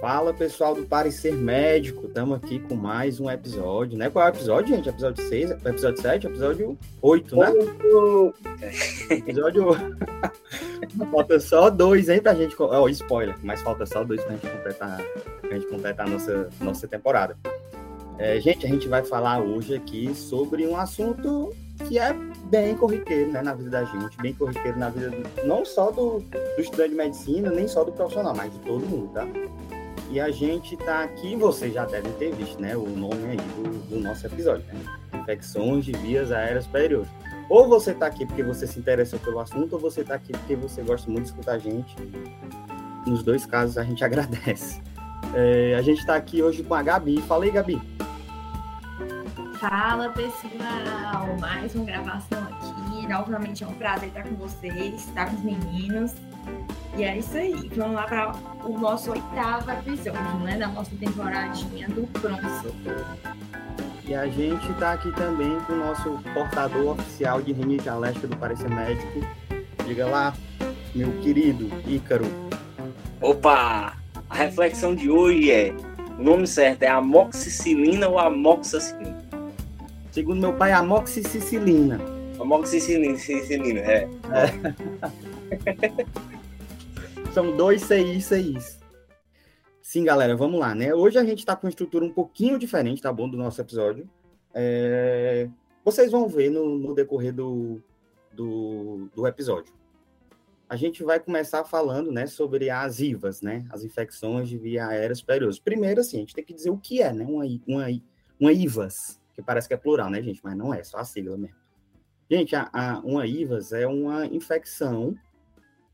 Fala pessoal do Parecer Médico, estamos aqui com mais um episódio, né? Qual é o episódio, gente? Episódio 6, episódio 7, episódio 8, né? episódio. falta só dois, hein, pra gente. Oh, spoiler, mas falta só dois pra gente completar, pra gente completar a nossa, nossa temporada. É, gente, a gente vai falar hoje aqui sobre um assunto que é bem corriqueiro né, na vida da gente, bem corriqueiro na vida do, não só do, do estudante de medicina, nem só do profissional, mas de todo mundo, tá? E a gente está aqui, vocês já devem ter visto, né, o nome aí do, do nosso episódio, né? Infecções de vias aéreas superiores. Ou você está aqui porque você se interessou pelo assunto, ou você está aqui porque você gosta muito de escutar a gente. Nos dois casos, a gente agradece. É, a gente está aqui hoje com a Gabi. Fala aí, Gabi. Fala, pessoal! Mais uma gravação aqui. Novamente é um prazer estar com vocês, estar com os meninos. E é isso aí. Vamos lá para o nosso oitavo episódio, né? Da nossa temporadinha do Pronto Socorro. E a gente está aqui também com o nosso portador oficial de rinite alérgica do Parecer Médico. Diga lá, meu querido Ícaro. Opa! A reflexão de hoje é: o nome certo é amoxicilina ou amoxicilina? Segundo meu pai, amoxicilina. Amoxicilina, é. é. São dois CIs, CIs. Sim, galera, vamos lá, né? Hoje a gente está com uma estrutura um pouquinho diferente, tá bom, do nosso episódio. É... Vocês vão ver no, no decorrer do, do, do, episódio. A gente vai começar falando, né, sobre as IVAs, né, as infecções de via aérea superiores. Primeiro, assim, a gente tem que dizer o que é, né, uma, uma, uma IVAS, que parece que é plural, né, gente, mas não é, só a sigla mesmo. Gente, a, a, uma IVAS é uma infecção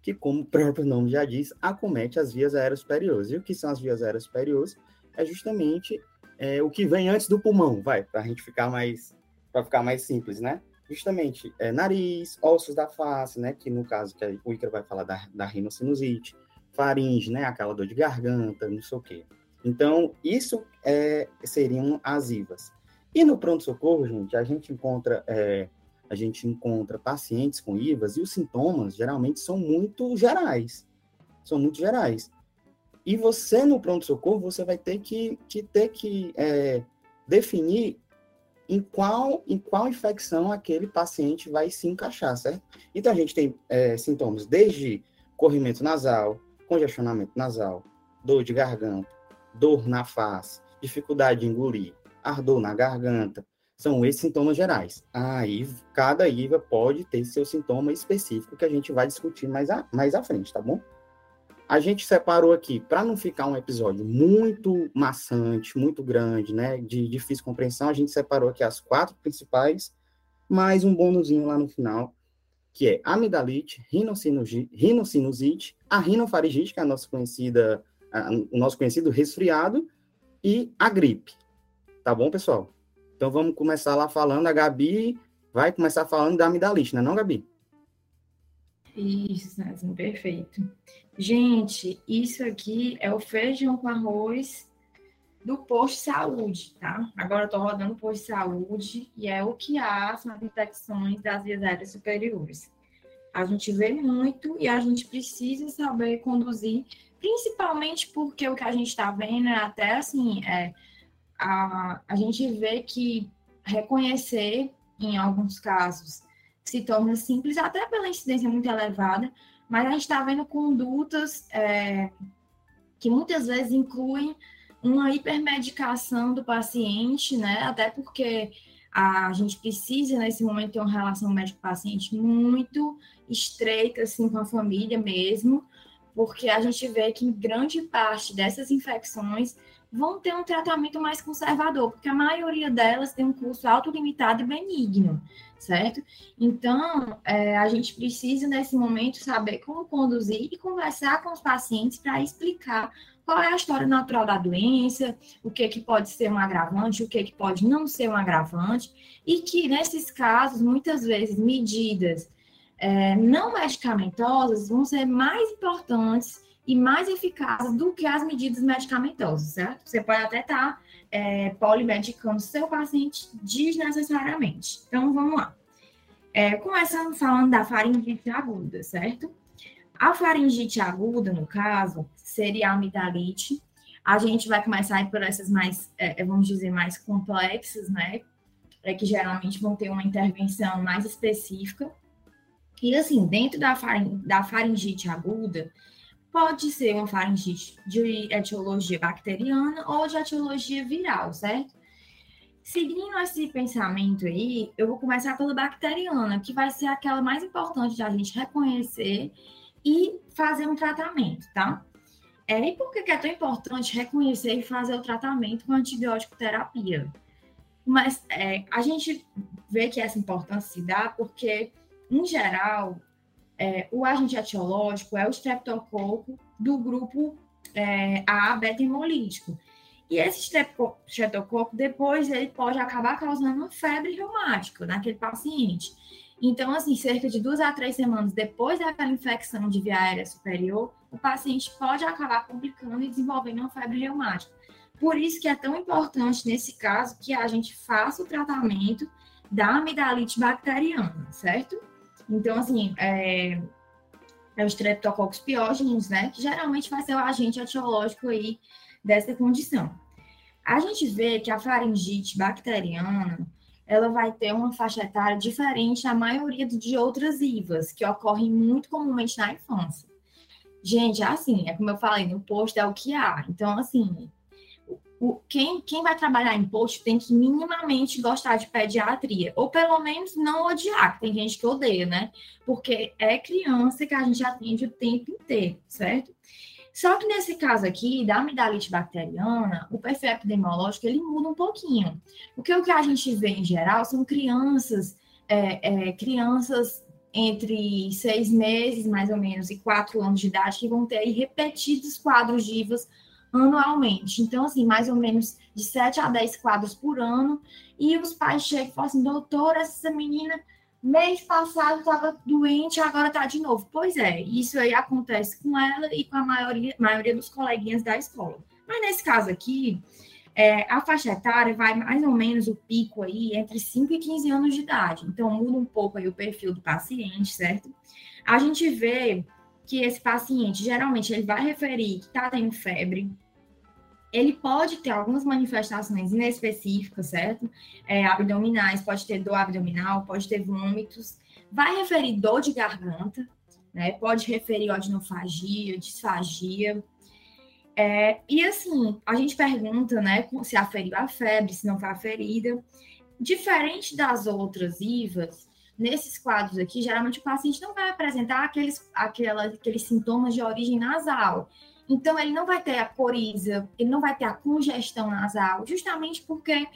que, como o próprio nome já diz, acomete as vias aéreas superiores. E o que são as vias aéreas superiores? É justamente é, o que vem antes do pulmão, vai, para a gente ficar mais, para ficar mais simples, né? Justamente é, nariz, ossos da face, né? Que no caso que o Icaro vai falar da, da rinocinusite, faringe, né? Aquela dor de garganta, não sei o quê. Então, isso é, seriam as IVAs. E no pronto-socorro, gente, a gente encontra é, a gente encontra pacientes com IVAs e os sintomas geralmente são muito gerais. São muito gerais. E você, no pronto-socorro, você vai ter que, que ter que é, definir em qual, em qual infecção aquele paciente vai se encaixar, certo? Então, a gente tem é, sintomas desde corrimento nasal, congestionamento nasal, dor de garganta, dor na face, dificuldade de engolir, ardor na garganta, são esses sintomas gerais. Aí, cada IVA pode ter seu sintoma específico que a gente vai discutir mais, a, mais à frente, tá bom? A gente separou aqui, para não ficar um episódio muito maçante, muito grande, né, de difícil compreensão, a gente separou aqui as quatro principais, mais um bônusinho lá no final, que é amidalite, rinocinusite, a rinofaringite, que é a nossa conhecida, a, o nosso conhecido resfriado, e a gripe. Tá bom, pessoal? Então vamos começar lá falando. A Gabi vai começar falando da amidalite, não é não, Gabi? Isso, Nazinho, perfeito. Gente, isso aqui é o feijão com arroz do posto de saúde, tá? Agora eu tô rodando o posto de saúde e é o que há são as infecções das vias aéreas superiores. A gente vê muito e a gente precisa saber conduzir, principalmente porque o que a gente está vendo é até assim, é, a, a gente vê que reconhecer, em alguns casos, se torna simples, até pela incidência muito elevada, mas a gente está vendo condutas é, que muitas vezes incluem uma hipermedicação do paciente, né? Até porque a gente precisa, nesse momento, ter uma relação médico-paciente muito estreita, assim, com a família mesmo, porque a gente vê que em grande parte dessas infecções vão ter um tratamento mais conservador, porque a maioria delas tem um curso autolimitado e benigno, certo? Então, é, a gente precisa, nesse momento, saber como conduzir e conversar com os pacientes para explicar qual é a história natural da doença, o que, que pode ser um agravante, o que, que pode não ser um agravante, e que, nesses casos, muitas vezes, medidas é, não medicamentosas vão ser mais importantes e mais eficazes do que as medidas medicamentosas, certo? Você pode até estar tá, é, polimedicando seu paciente desnecessariamente. Então, vamos lá. É, começando falando da faringite aguda, certo? A faringite aguda, no caso, seria a amidalite. A gente vai começar por essas mais, é, é, vamos dizer, mais complexas, né? É que geralmente vão ter uma intervenção mais específica. E assim, dentro da, faring, da faringite aguda, pode ser uma faringite de etiologia bacteriana ou de etiologia viral, certo? Seguindo esse pensamento aí, eu vou começar pela bacteriana, que vai ser aquela mais importante de a gente reconhecer e fazer um tratamento, tá? É, e por que é tão importante reconhecer e fazer o tratamento com antibiótico terapia? Mas é, a gente vê que essa importância se dá porque, em geral, é, o agente etiológico é o streptococo do grupo é, A beta-hemolítico. E esse streptococo, depois, ele pode acabar causando uma febre reumática naquele paciente. Então, assim, cerca de duas a três semanas depois daquela infecção de via aérea superior, o paciente pode acabar complicando e desenvolvendo uma febre reumática. Por isso que é tão importante, nesse caso, que a gente faça o tratamento da amidalite bacteriana, certo? Então, assim, é, é o Streptococcus pyogenes, né? Que geralmente vai ser o agente etiológico aí dessa condição. A gente vê que a faringite bacteriana, ela vai ter uma faixa etária diferente da maioria de outras IVAs, que ocorrem muito comumente na infância. Gente, assim, é como eu falei, no posto é o que há. Então, assim, o, quem, quem vai trabalhar em posto tem que minimamente gostar de pediatria, ou pelo menos não odiar, que tem gente que odeia, né? Porque é criança que a gente atende o tempo inteiro, certo? Só que nesse caso aqui, da amidalite bacteriana, o perfil epidemiológico ele muda um pouquinho. Porque o que a gente vê em geral são crianças, é, é, crianças entre seis meses, mais ou menos, e quatro anos de idade, que vão ter repetidos quadros de anualmente. Então, assim, mais ou menos de 7 a 10 quadros por ano. E os pais chegam e falam assim, doutora, essa menina mês passado estava doente, agora está de novo. Pois é, isso aí acontece com ela e com a maioria, maioria dos coleguinhas da escola. Mas nesse caso aqui, é, a faixa etária vai mais ou menos o pico aí entre 5 e 15 anos de idade. Então, muda um pouco aí o perfil do paciente, certo? A gente vê que esse paciente, geralmente, ele vai referir que está tendo febre, ele pode ter algumas manifestações inespecíficas, certo? É, abdominais, pode ter dor abdominal, pode ter vômitos, vai referir dor de garganta, né? Pode referir odinofagia, disfagia. É, e assim, a gente pergunta, né, se aferiu a febre, se não foi aferida. Diferente das outras IVAs, nesses quadros aqui, geralmente o paciente não vai apresentar aqueles, aquela, aqueles sintomas de origem nasal. Então, ele não vai ter a coriza, ele não vai ter a congestão nasal, justamente porque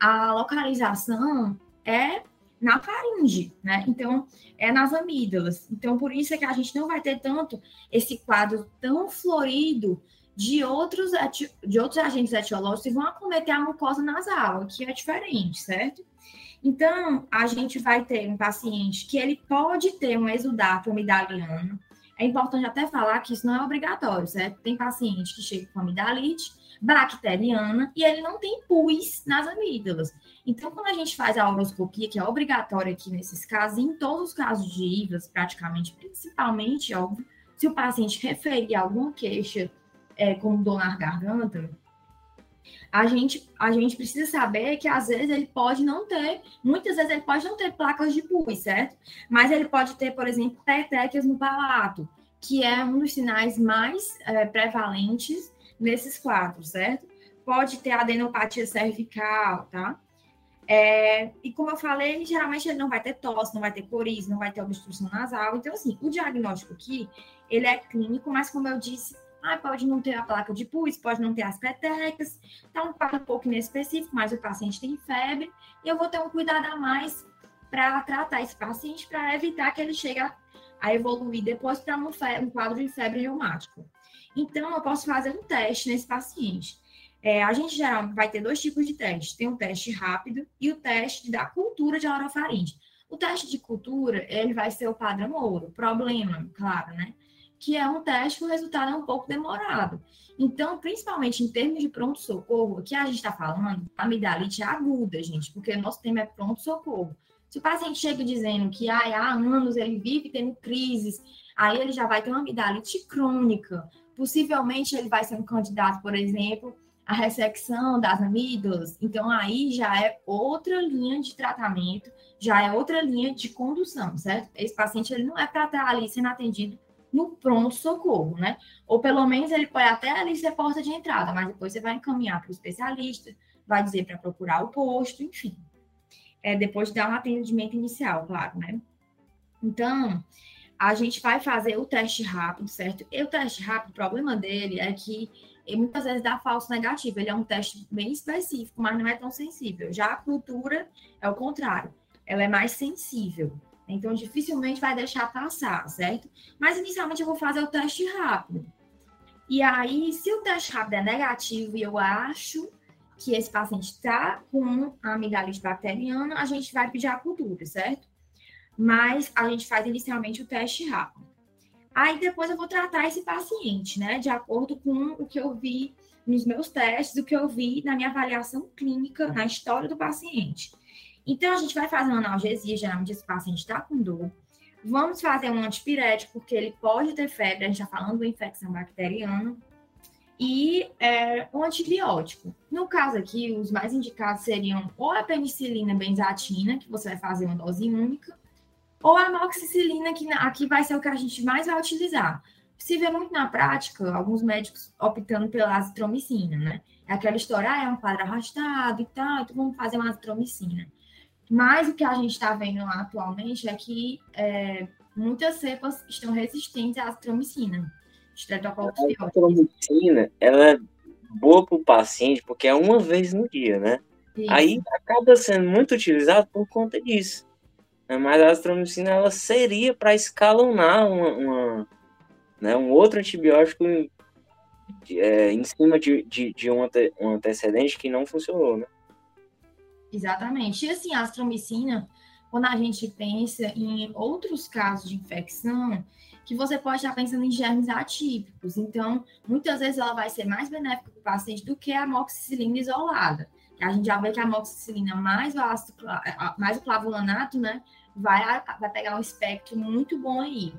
a localização é na faringe, né? Então, é nas amígdalas. Então, por isso é que a gente não vai ter tanto esse quadro tão florido de outros, de outros agentes etiológicos que vão acometer a mucosa nasal, que é diferente, certo? Então, a gente vai ter um paciente que ele pode ter um exudato amidaliano, é importante até falar que isso não é obrigatório, certo? Tem paciente que chega com amidalite bacteriana e ele não tem pus nas amígdalas. Então, quando a gente faz a horoscopia, que é obrigatória aqui nesses casos, em todos os casos de IVAs, praticamente, principalmente, óbvio, se o paciente referir alguma queixa é, como dor na garganta, a gente, a gente precisa saber que às vezes ele pode não ter, muitas vezes ele pode não ter placas de pus, certo? Mas ele pode ter, por exemplo, petequias no palato, que é um dos sinais mais é, prevalentes nesses quadros, certo? Pode ter adenopatia cervical, tá? É, e como eu falei, geralmente ele não vai ter tosse, não vai ter coriza, não vai ter obstrução nasal. Então, assim, o diagnóstico aqui, ele é clínico, mas como eu disse, ah, pode não ter a placa de pus, pode não ter as petecas, então um quadro um pouco inespecífico, mas o paciente tem febre, e eu vou ter um cuidado a mais para tratar esse paciente, para evitar que ele chegue a, a evoluir depois para um, um, quadro de febre reumático. Então, eu posso fazer um teste nesse paciente. É, a gente geralmente vai ter dois tipos de teste. Tem o teste rápido e o teste da cultura de orofaringe. O teste de cultura, ele vai ser o padrão ouro. Problema, claro, né? Que é um teste que o resultado é um pouco demorado. Então, principalmente em termos de pronto-socorro, que a gente está falando, a amidalite é aguda, gente, porque nosso tema é pronto-socorro. Se o paciente chega dizendo que ah, há anos ele vive tendo crises, aí ele já vai ter uma amidalite crônica. Possivelmente ele vai ser um candidato, por exemplo, à ressecção das amígdalas. Então aí já é outra linha de tratamento, já é outra linha de condução, certo? Esse paciente ele não é para estar ali sendo atendido no pronto-socorro, né? Ou pelo menos ele pode até ali ser porta de entrada, mas depois você vai encaminhar para o especialista, vai dizer para procurar o posto, enfim. É, depois de dar um atendimento inicial, claro, né? Então, a gente vai fazer o teste rápido, certo? E o teste rápido, o problema dele é que muitas vezes dá falso negativo. Ele é um teste bem específico, mas não é tão sensível. Já a cultura é o contrário. Ela é mais sensível. Então, dificilmente vai deixar passar, certo? Mas, inicialmente, eu vou fazer o teste rápido. E aí, se o teste rápido é negativo e eu acho que esse paciente está com amidalite bacteriana, a gente vai pedir a cultura, certo? Mas a gente faz inicialmente o teste rápido. Aí depois eu vou tratar esse paciente, né? De acordo com o que eu vi nos meus testes, o que eu vi na minha avaliação clínica, na história do paciente. Então, a gente vai fazer uma analgesia, geralmente esse paciente está com dor. Vamos fazer um antipirético, porque ele pode ter febre, a gente está falando de infecção bacteriana. E é, um antibiótico. No caso aqui, os mais indicados seriam ou a penicilina benzatina, que você vai fazer uma dose única, ou a amoxicilina, que aqui vai ser o que a gente mais vai utilizar. Se vê muito na prática, alguns médicos optando pela azitromicina, né? É aquela história, ah, é um quadro arrastado e tal, então vamos fazer uma azitromicina. Mas o que a gente está vendo atualmente é que é, muitas cepas estão resistentes à estreptococcus A azitromicina, ela é boa para o paciente porque é uma vez no dia, né? Isso. Aí acaba sendo muito utilizado por conta disso. Né? Mas a azitromicina, ela seria para escalonar uma, uma, né, um outro antibiótico é, em cima de, de, de um, ante, um antecedente que não funcionou, né? Exatamente. E assim, a astromicina, quando a gente pensa em outros casos de infecção, que você pode estar pensando em germes atípicos. Então, muitas vezes ela vai ser mais benéfica para o paciente do que a amoxicilina isolada. A gente já vê que a amoxicilina mais o, ácido, mais o clavulanato, né, vai, vai pegar um espectro muito bom aí.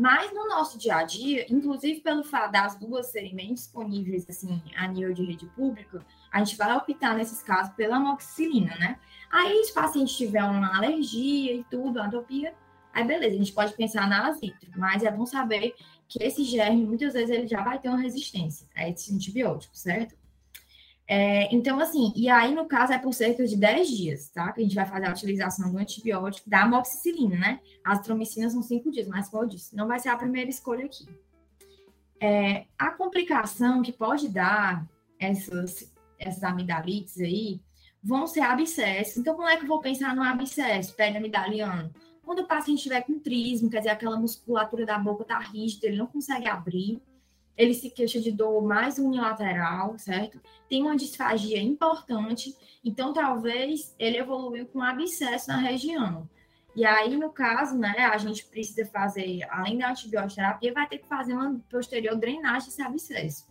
Mas no nosso dia a dia, inclusive pelo fato das duas serem bem disponíveis assim, a nível de rede pública, a gente vai optar nesses casos pela amoxicilina, né? Aí, se o paciente tiver uma alergia e tudo, atopia, aí beleza, a gente pode pensar na azitro, mas é bom saber que esse germe, muitas vezes, ele já vai ter uma resistência a esse antibiótico, certo? É, então, assim, e aí, no caso, é por cerca de 10 dias, tá? Que a gente vai fazer a utilização do antibiótico da amoxicilina, né? As tromicinas são 5 dias, mas como eu disse, não vai ser a primeira escolha aqui. É, a complicação que pode dar essas, essas amidalites aí vão ser abscessos. Então, como é que eu vou pensar no abscesso amidaliano? Quando o paciente estiver com trismo, quer dizer, aquela musculatura da boca está rígida, ele não consegue abrir, ele se queixa de dor mais unilateral, certo? Tem uma disfagia importante, então talvez ele evoluiu com abscesso na região. E aí, no caso, né, a gente precisa fazer, além da antibioterapia, vai ter que fazer uma posterior drenagem desse abscesso.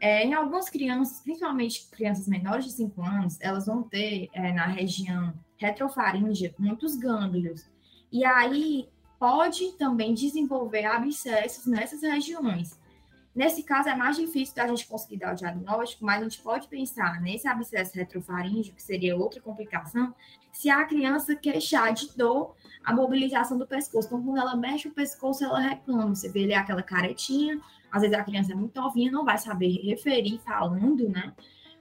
É, em algumas crianças, principalmente crianças menores de 5 anos, elas vão ter é, na região retrofaríngea muitos gânglios. E aí pode também desenvolver abscessos nessas regiões. Nesse caso, é mais difícil da gente conseguir dar o diagnóstico, mas a gente pode pensar nesse abscesso retrofaríngeo, que seria outra complicação, se a criança queixar de dor, a mobilização do pescoço. Então, quando ela mexe o pescoço, ela reclama. Você vê ali aquela caretinha, às vezes a criança é muito novinha, não vai saber referir falando, né?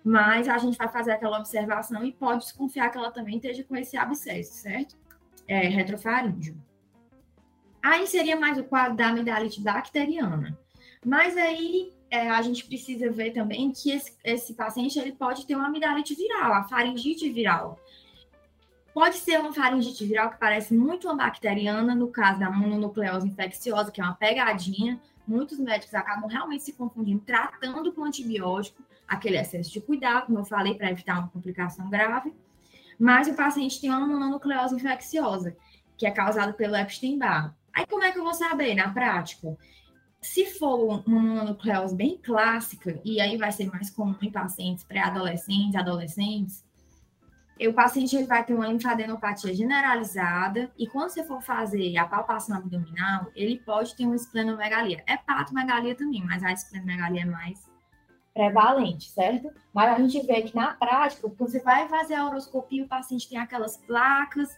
Mas a gente vai fazer aquela observação e pode desconfiar que ela também esteja com esse abscesso, certo? É, retrofaríngeo. Aí seria mais o quadro da amidalite bacteriana. Mas aí é, a gente precisa ver também que esse, esse, paciente ele pode ter uma amidalite viral, a faringite viral. Pode ser uma faringite viral que parece muito uma bacteriana, no caso da mononucleose infecciosa, que é uma pegadinha. Muitos médicos acabam realmente se confundindo, tratando com antibiótico, aquele excesso de cuidado, como eu falei, para evitar uma complicação grave. Mas o paciente tem uma mononucleose infecciosa, que é causada pelo Epstein-Barr. Aí como é que eu vou saber na prática? Se for uma nucleose bem clássica, e aí vai ser mais comum em pacientes pré-adolescentes, adolescentes, o paciente ele vai ter uma linfadenopatia generalizada e quando você for fazer a palpação abdominal, ele pode ter uma esplenomegalia. É patomegalia também, mas a esplenomegalia é mais prevalente, certo? Mas a gente vê que na prática, quando você vai fazer a horoscopia, o paciente tem aquelas placas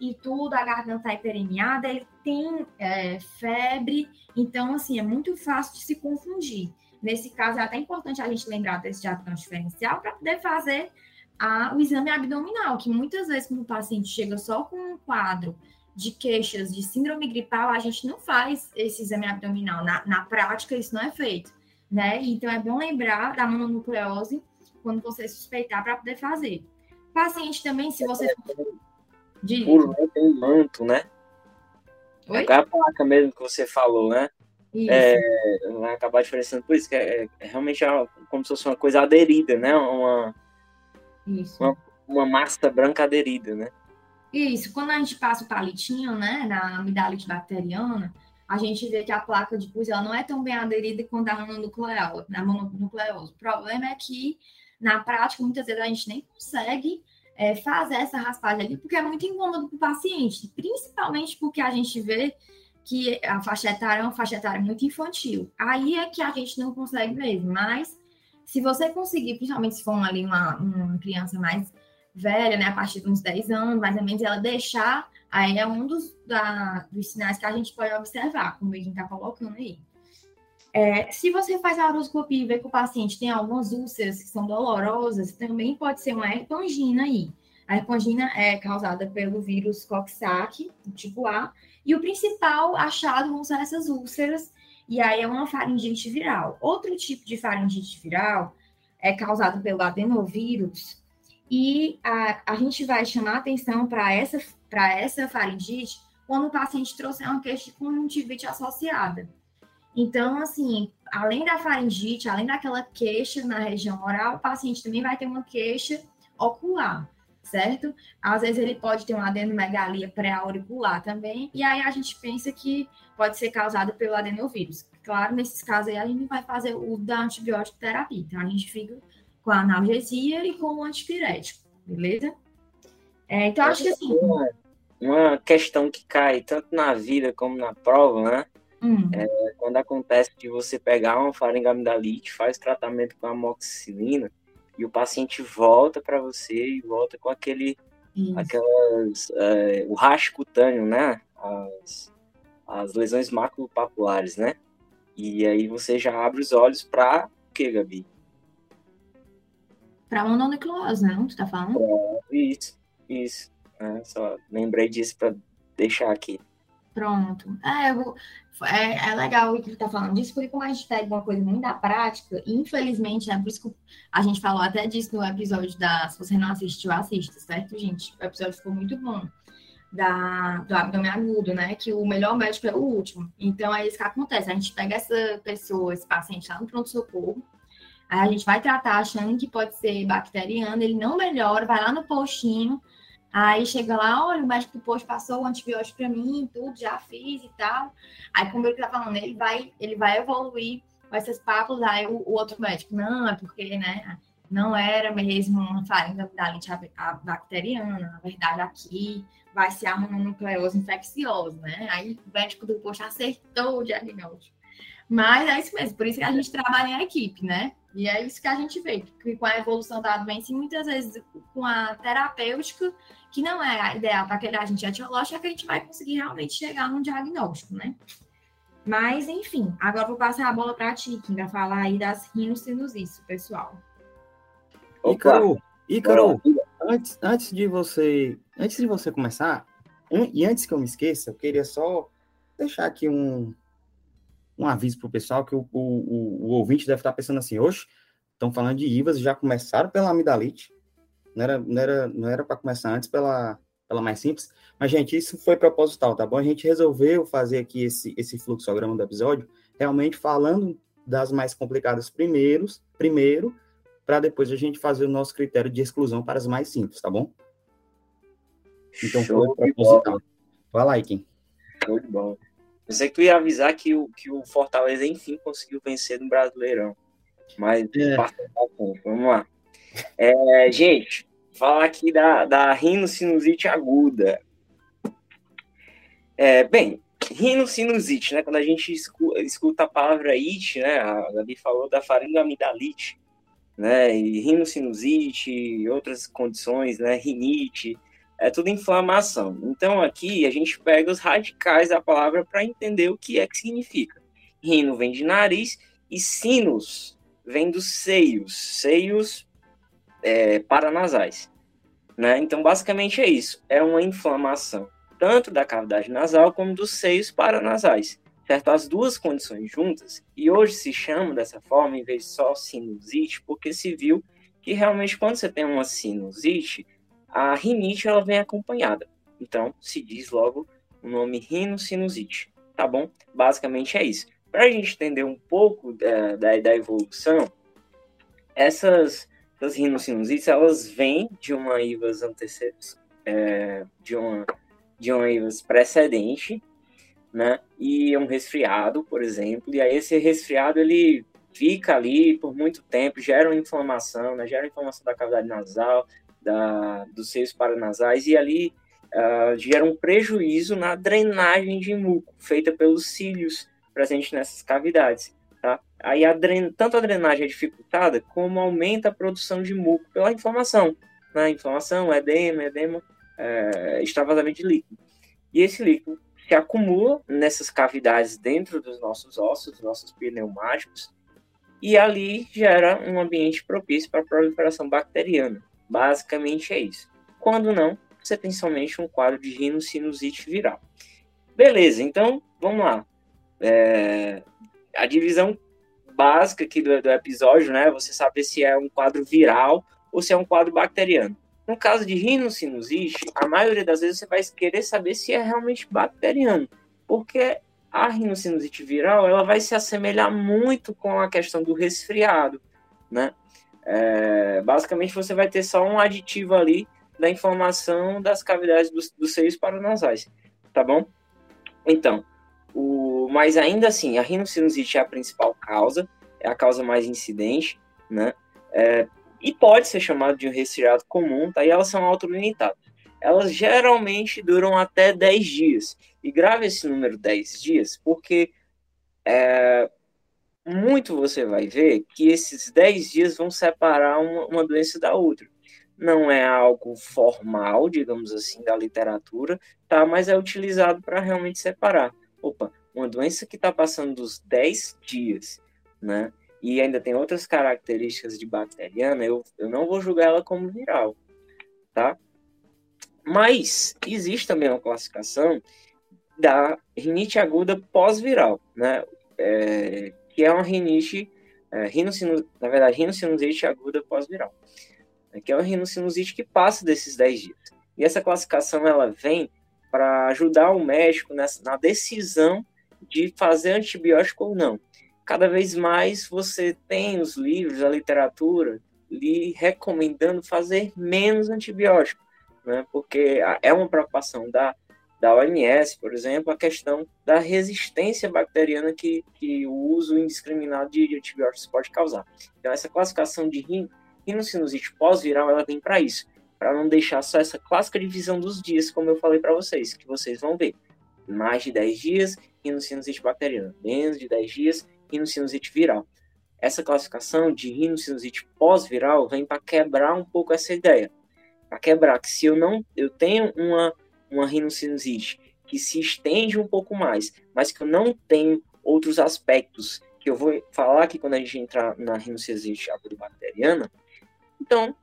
e tudo, a garganta tá hiperemiada, ele tem é, febre, então, assim, é muito fácil de se confundir. Nesse caso, é até importante a gente lembrar desse diagnóstico diferencial para poder fazer a, o exame abdominal, que muitas vezes, quando o paciente chega só com um quadro de queixas de síndrome gripal, a gente não faz esse exame abdominal. Na, na prática, isso não é feito, né? Então, é bom lembrar da mononucleose quando você suspeitar para poder fazer. Paciente também, se você... De... Por tem um manto, né? Oi? É a placa mesmo que você falou, né? Isso. É, vai acabar diferenciando por isso, que é, é realmente é como se fosse uma coisa aderida, né? Uma. Uma, uma massa branca aderida, né? Isso, quando a gente passa o palitinho, né, na amidalite bacteriana, a gente vê que a placa de pus ela não é tão bem aderida quanto a mononucleose, na mononucleose. O problema é que, na prática, muitas vezes a gente nem consegue é, fazer essa raspagem ali, porque é muito incômodo para o paciente, principalmente porque a gente vê que a faixa etária é uma faixa etária muito infantil. Aí é que a gente não consegue mesmo, mas se você conseguir, principalmente se for ali uma, uma criança mais velha, né, a partir de uns 10 anos, mais ou menos, ela deixar, aí é um dos, da, dos sinais que a gente pode observar, como a gente está colocando aí. É, se você faz a horoscopia e vê que o paciente tem algumas úlceras que são dolorosas, também pode ser uma herpangina aí. A herpangina é causada pelo vírus Coxsackie, tipo A, e o principal achado vão ser essas úlceras e aí é uma faringite viral. Outro tipo de faringite viral é causado pelo adenovírus, e a, a gente vai chamar atenção para essa, essa faringite quando o paciente trouxer uma queixa de conjuntivite associada. Então, assim, além da faringite, além daquela queixa na região oral, o paciente também vai ter uma queixa ocular, certo? Às vezes ele pode ter uma adenomegalia pré-auricular também, e aí a gente pensa que pode ser causado pelo adenovírus. Claro, nesses casos aí a gente vai fazer o da antibiótico terapia. Então a gente fica com a analgesia e com o antipirético, beleza? É, então acho que assim. Uma, uma questão que cai tanto na vida como na prova, né? Hum. É, quando acontece de você pegar uma faringamidalite, faz tratamento com amoxicilina e o paciente volta para você e volta com aquele, Isso. aquelas, é, o racho cutâneo, né? As, as lesões maculopapulares, né? E aí você já abre os olhos para o que, Gabi? Para mononucleose, não? Tu tá falando? É, isso, isso. É, só lembrei disso para deixar aqui. Pronto. É, vou, é, é, legal o que tu tá falando disso, porque como a gente pega uma coisa muito da prática, infelizmente, é por isso que a gente falou até disso no episódio da. Se você não assistiu, assista, certo, gente? O episódio ficou muito bom da, do abdômen agudo, né? Que o melhor médico é o último. Então, é isso que acontece. A gente pega essa pessoa, esse paciente lá no pronto-socorro, aí a gente vai tratar achando que pode ser bacteriano, ele não melhora, vai lá no postinho, aí chega lá, olha, o médico do posto passou o antibiótico para mim, tudo, já fiz e tal. Aí, como ele tá falando, ele vai, ele vai evoluir com essas papos, aí o, o outro médico, não, é porque, né? Não era mesmo uma farinha da bacteriana, na verdade, aqui vai ser a mononucleose infecciosa, né? Aí o médico do posto acertou o diagnóstico. Mas é isso mesmo, por isso que a gente trabalha em equipe, né? E é isso que a gente vê, que com a evolução da doença, e muitas vezes com a terapêutica, que não é a ideal para aquele agente etiológico, é que a gente vai conseguir realmente chegar num diagnóstico, né? Mas, enfim, agora vou passar a bola para a ti, que vai falar aí das rinossinusices, pessoal. Ícaro, Ícaro, antes, antes de você antes de você começar, e antes que eu me esqueça, eu queria só deixar aqui um, um aviso para o pessoal que o, o, o, ouvinte deve estar pensando assim, hoje estão falando de IVAs, já começaram pela amidalite, não era não era não era para começar antes pela pela mais simples, mas gente, isso foi proposital, tá bom? A gente resolveu fazer aqui esse esse fluxograma do episódio, realmente falando das mais complicadas primeiros, primeiro, para depois a gente fazer o nosso critério de exclusão para as mais simples, tá bom? Então Show foi proposital. Vai lá, Iken. Show de bola. Eu sei que tu ia avisar que o, que o Fortaleza, enfim, conseguiu vencer no Brasileirão. Mas é. passa Vamos lá. É, gente, falar aqui da, da rinocinusite aguda. É, bem, rinocinusite, né? Quando a gente escuta, a palavra it, né? A Gabi falou da faringoamidalite, né? E rinocinusite, outras condições, né? Rinite, é tudo inflamação. Então aqui a gente pega os radicais da palavra para entender o que é que significa. Rino vem de nariz e sinus vem dos seios, seios é, paranasais. Né? Então basicamente é isso, é uma inflamação tanto da cavidade nasal como dos seios paranasais. Certo? As duas condições juntas, e hoje se chama dessa forma, em vez de só sinusite, porque se viu que realmente quando você tem uma sinusite, a rinite ela vem acompanhada. Então, se diz logo o nome rinocinusite, tá bom? Basicamente é isso. Para a gente entender um pouco da, da, da evolução, essas, essas rinossinusites, elas vêm de uma IVAS antecedente, é, de uma de uma IVAS precedente, né? E um resfriado, por exemplo, e aí esse resfriado ele fica ali por muito tempo, gera uma inflamação, né? Gera inflamação da cavidade nasal, da, dos seios paranasais e ali uh, gera um prejuízo na drenagem de muco feita pelos cílios presentes nessas cavidades. Tá? Aí a dren... tanto a drenagem é dificultada, como aumenta a produção de muco pela inflamação. Né? Inflamação, edema, edema, é, extravasamento de líquido. E esse líquido se acumula nessas cavidades dentro dos nossos ossos, dos nossos pneumáticos, e ali gera um ambiente propício para a proliferação bacteriana. Basicamente é isso. Quando não, você tem somente um quadro de rinocinusite viral. Beleza, então vamos lá. É, a divisão básica aqui do, do episódio, né? Você saber se é um quadro viral ou se é um quadro bacteriano. No caso de rinocinusite, a maioria das vezes você vai querer saber se é realmente bacteriano, porque a rinocinusite viral ela vai se assemelhar muito com a questão do resfriado, né? É, basicamente, você vai ter só um aditivo ali da informação das cavidades dos, dos seios paranasais, tá bom? Então, o, mas ainda assim, a rinocinusite é a principal causa, é a causa mais incidente, né? É, e pode ser chamado de um resfriado comum, tá? E elas são autolimitadas. Elas geralmente duram até 10 dias. E grave esse número 10 dias, porque é, muito você vai ver que esses 10 dias vão separar uma, uma doença da outra. Não é algo formal, digamos assim, da literatura, tá? Mas é utilizado para realmente separar. Opa, uma doença que está passando dos 10 dias, né? E ainda tem outras características de bacteriana, eu, eu não vou julgar ela como viral, tá? Mas existe também uma classificação da rinite aguda pós-viral, né? É, que é uma rinite, é, na verdade, rinocinusite aguda pós-viral, é, que é uma rinocinusite que passa desses 10 dias. E essa classificação ela vem para ajudar o médico nessa, na decisão de fazer antibiótico ou não. Cada vez mais você tem os livros, a literatura, lhe recomendando fazer menos antibiótico, né? porque é uma preocupação da da OMS, por exemplo, a questão da resistência bacteriana que, que o uso indiscriminado de, antibióticos pode causar. Então, essa classificação de rin, rinocinusite pós-viral, ela vem para isso, para não deixar só essa clássica divisão dos dias, como eu falei para vocês, que vocês vão ver. Mais de 10 dias, rinocinusite bacteriana. Menos de 10 dias, rinocinusite viral. Essa classificação de rinocinusite pós-viral vem para quebrar um pouco essa ideia. Para quebrar que se eu não eu tenho uma uma rinocinusite que se estende um pouco mais, mas que eu não tenho outros aspectos que eu vou falar aqui quando a gente entrar na rinocinusite bacteriana, então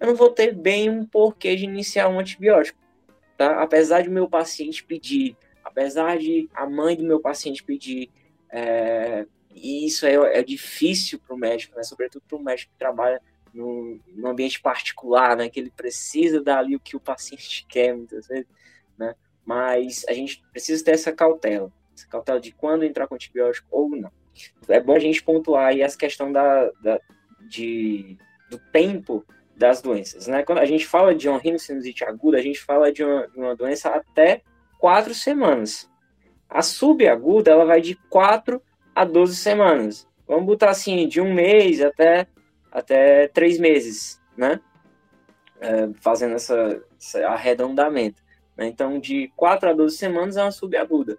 eu não vou ter bem um porquê de iniciar um antibiótico, tá? Apesar de meu paciente pedir, apesar de a mãe do meu paciente pedir, é, e isso é, é difícil para o médico, né? Sobretudo para o médico que trabalha no, no, ambiente particular, né? Que ele precisa dar ali o que o paciente quer, muitas vezes né? Mas a gente precisa ter essa cautela, essa cautela de quando entrar com antibiótico ou não. É bom a gente pontuar aí essa questão da, da de, do tempo das doenças, né? Quando a gente fala de uma rinocinusite aguda, a gente fala de uma, de uma doença até quatro semanas. A subaguda, ela vai de 4 a 12 semanas. Vamos botar assim, de um mês até, até três meses, né? é, fazendo essa, esse arredondamento. Né? Então, de 4 a 12 semanas é uma subaguda.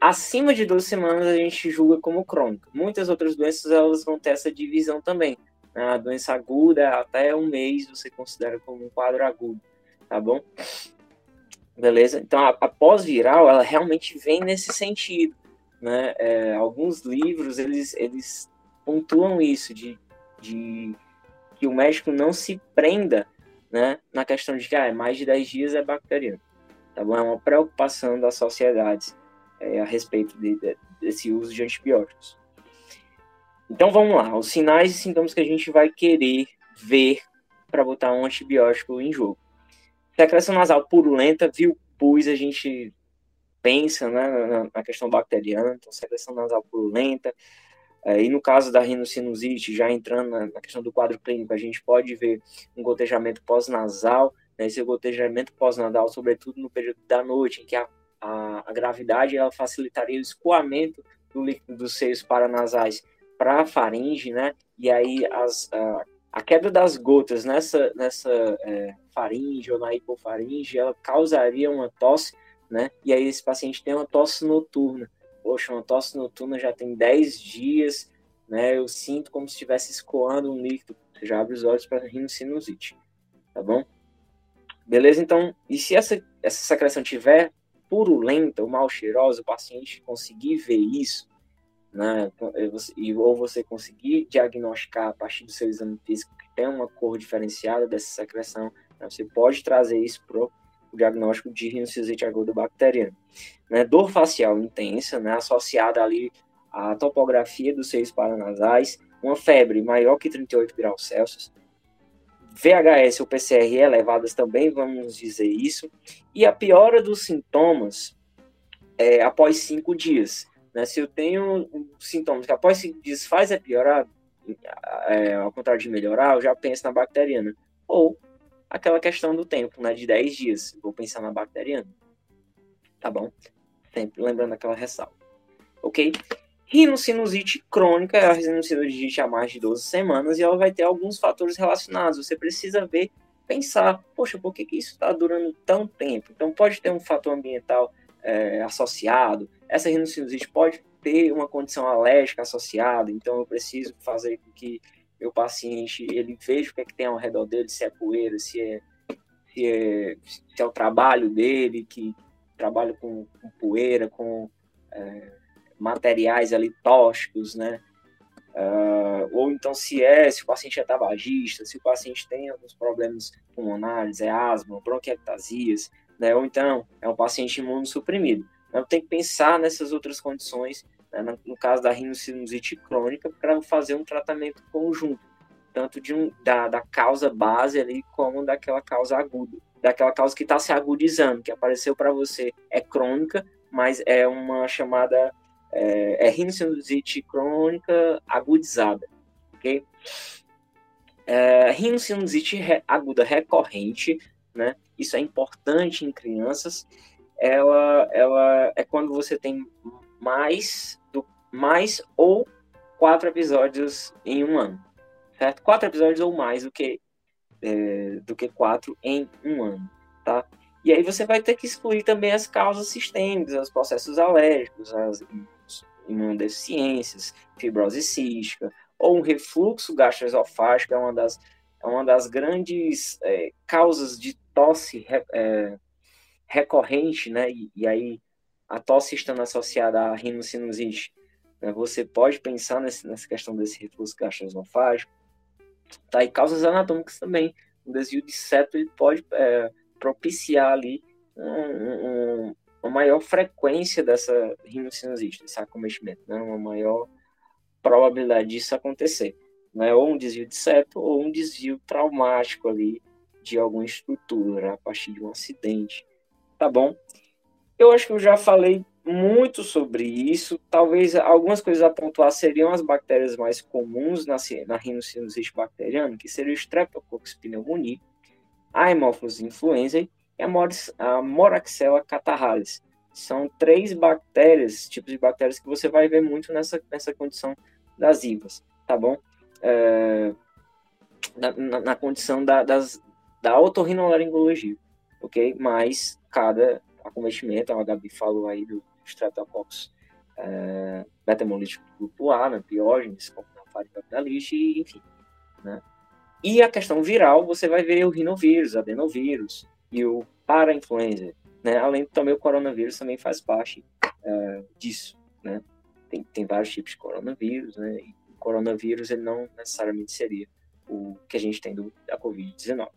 Acima de 12 semanas a gente julga como crônica. Muitas outras doenças elas vão ter essa divisão também. Né? A doença aguda, até um mês, você considera como um quadro agudo, tá bom? Beleza? Então, a, a pós-viral, ela realmente vem nesse sentido. Né? É, alguns livros, eles, eles pontuam isso, de, de que o médico não se prenda né, na questão de que ah, mais de 10 dias é bacteriano. Tá bom? É uma preocupação das sociedades é, a respeito de, de, desse uso de antibióticos. Então vamos lá, os sinais e sintomas que a gente vai querer ver para botar um antibiótico em jogo. Secreção nasal purulenta, viu pus, a gente pensa né, na, na questão bacteriana, então secreção nasal purulenta, é, e no caso da rinocinusite, já entrando na, na, questão do quadro clínico, a gente pode ver um gotejamento pós-nasal, né, esse gotejamento pós-nasal, sobretudo no período da noite, em que a a, a gravidade ela facilitaria o escoamento do líquido dos seios paranasais para a faringe, né? E aí as, a, a queda das gotas nessa, nessa é, faringe ou na hipofaringe, ela causaria uma tosse, né? E aí esse paciente tem uma tosse noturna. Poxa, uma tosse noturna já tem 10 dias, né? Eu sinto como se estivesse escoando um líquido. Você já abre os olhos para rinocinusite, tá bom? Beleza? Então, e se essa, essa secreção tiver purulenta ou mal cheirosa, o paciente conseguir ver isso, né, ou você conseguir diagnosticar a partir do seu exame físico que tem uma cor diferenciada dessa secreção, né, você pode trazer isso para o diagnóstico de rinocinusite aguda bacteriana. Né, dor facial intensa, né, associada ali à topografia dos seios paranasais, uma febre maior que 38 graus Celsius, VHS ou PCR elevadas também, vamos dizer isso, e a piora dos sintomas é, após cinco dias. Né? Se eu tenho sintomas que após cinco dias faz é piorar, é, ao contrário de melhorar, eu já penso na bacteriana. Ou aquela questão do tempo, né, de 10 dias, vou pensar na bacteriana. Tá bom? Sempre lembrando aquela ressalva. Ok? Rinocinusite crônica é a rinocinusite há mais de 12 semanas e ela vai ter alguns fatores relacionados. Você precisa ver, pensar, poxa, por que, que isso está durando tão tempo? Então pode ter um fator ambiental é, associado. Essa rinocinusite pode ter uma condição alérgica associada. Então eu preciso fazer com que meu paciente ele veja o que é que tem ao redor dele, se é poeira, se é, se é, se é o trabalho dele, que trabalha com, com poeira, com é, materiais ali tóxicos, né? Uh, ou então se é, se o paciente é tabagista, se o paciente tem alguns problemas pulmonares, é asma, bronquiectasias, né? Ou então é um paciente imunossuprimido. Então tem que pensar nessas outras condições, né? no caso da rinocinusite crônica, para fazer um tratamento conjunto, tanto de um, da, da causa base ali, como daquela causa aguda, daquela causa que está se agudizando, que apareceu para você, é crônica, mas é uma chamada é, é rinocinusite crônica agudizada, ok? É, rinocinusite re, aguda recorrente, né? Isso é importante em crianças. Ela, ela é quando você tem mais do mais ou quatro episódios em um ano, certo? Quatro episódios ou mais do que é, do que quatro em um ano, tá? E aí você vai ter que excluir também as causas sistêmicas, os processos alérgicos, as imunodeficiências, fibrose cística, ou um refluxo gastroesofágico, é uma das, é uma das grandes é, causas de tosse é, recorrente, né? E, e, aí a tosse estando associada à rinocinusite, né? você pode pensar nesse, nessa questão desse refluxo gastroesofágico. Tá? E causas anatômicas também. Um desvio de septo ele pode é, propiciar ali um, um, uma maior frequência dessa rinocinusite, desse acometimento, né? uma maior probabilidade disso acontecer. Né? Ou um desvio de septo, ou um desvio traumático ali de alguma estrutura, a partir de um acidente. Tá bom? Eu acho que eu já falei muito sobre isso. Talvez algumas coisas a pontuar seriam as bactérias mais comuns na, na rinocinusite bacteriana, que seria o Streptococcus pneumoniae, a Haemophilus influenzae e a, a Moraxella catarrhalis. São três bactérias, tipos de bactérias que você vai ver muito nessa, nessa condição das IVAs, tá bom? É, na, na, na, condição da, das, da otorrinolaringologia, ok? Mas cada acometimento, a Gabi falou aí do Streptococcus é, beta-hemolítico grupo A, né, piógenes, como na faringe enfim, né? E a questão viral, você vai ver o rinovírus, adenovírus e o para-influenza, né? Além também o coronavírus também faz parte uh, disso, né? Tem, tem vários tipos de coronavírus, né? E o coronavírus ele não necessariamente seria o que a gente tem do, da Covid-19.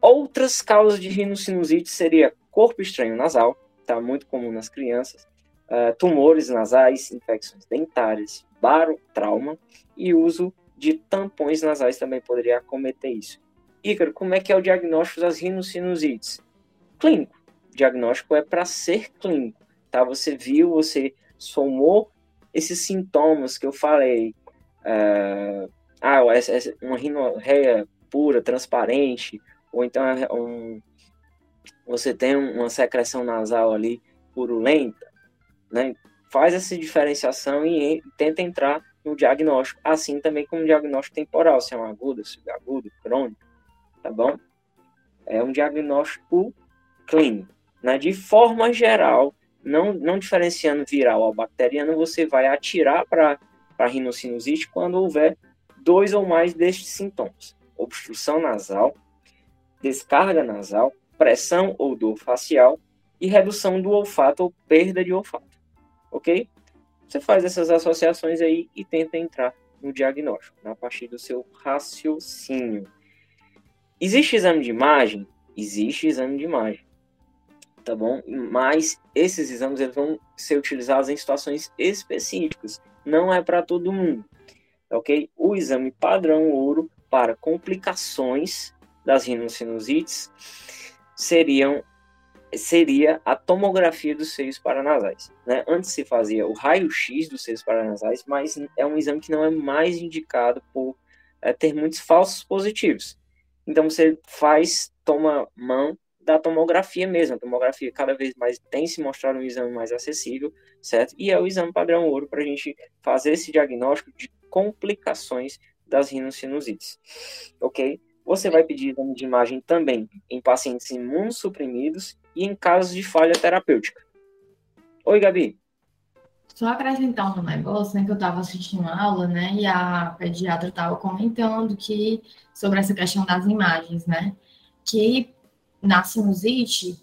Outras causas de rinocinusite seria corpo estranho nasal, tá muito comum nas crianças, uh, tumores nasais, infecções dentárias, barotrauma e uso de tampões nasais também poderia acometer isso. Ícaro, como é que é o diagnóstico das rinossinusites? Clínico. O diagnóstico é para ser clínico, tá? Você viu, você somou esses sintomas que eu falei. Uh, ah, uma rinorreia pura, transparente, ou então é um, você tem uma secreção nasal ali purulenta, né? Faz essa diferenciação e, tenta entrar no diagnóstico, assim também como diagnóstico temporal, se é um é agudo, crônico, tá bom? É um diagnóstico clínico, né? De forma geral, não, não diferenciando viral ou bacteriano, você vai atirar para a rinocinusite quando houver dois ou mais destes sintomas: obstrução nasal, descarga nasal, pressão ou dor facial e redução do olfato ou perda de olfato. Ok? Você faz essas associações aí e tenta entrar no diagnóstico, a partir do seu raciocínio. Existe exame de imagem? Existe exame de imagem. Tá bom? Mas esses exames eles vão ser utilizados em situações específicas. Não é para todo mundo. Ok? O exame padrão ouro para complicações das rinossinusites seriam seria a tomografia dos seios paranasais. Né? Antes se fazia o raio-x dos seios paranasais, mas é um exame que não é mais indicado por é, ter muitos falsos positivos. Então você faz, toma mão da tomografia mesmo. A tomografia cada vez mais tem se mostrado um exame mais acessível, certo? E é o exame padrão ouro para a gente fazer esse diagnóstico de complicações das rinossinusites, ok? Você vai pedir exame de imagem também em pacientes imunossuprimidos e em casos de falha terapêutica. Oi, Gabi. Só acrescentar um negócio, né, que eu estava assistindo a aula, né, e a pediatra estava comentando que sobre essa questão das imagens, né, que na sinusite,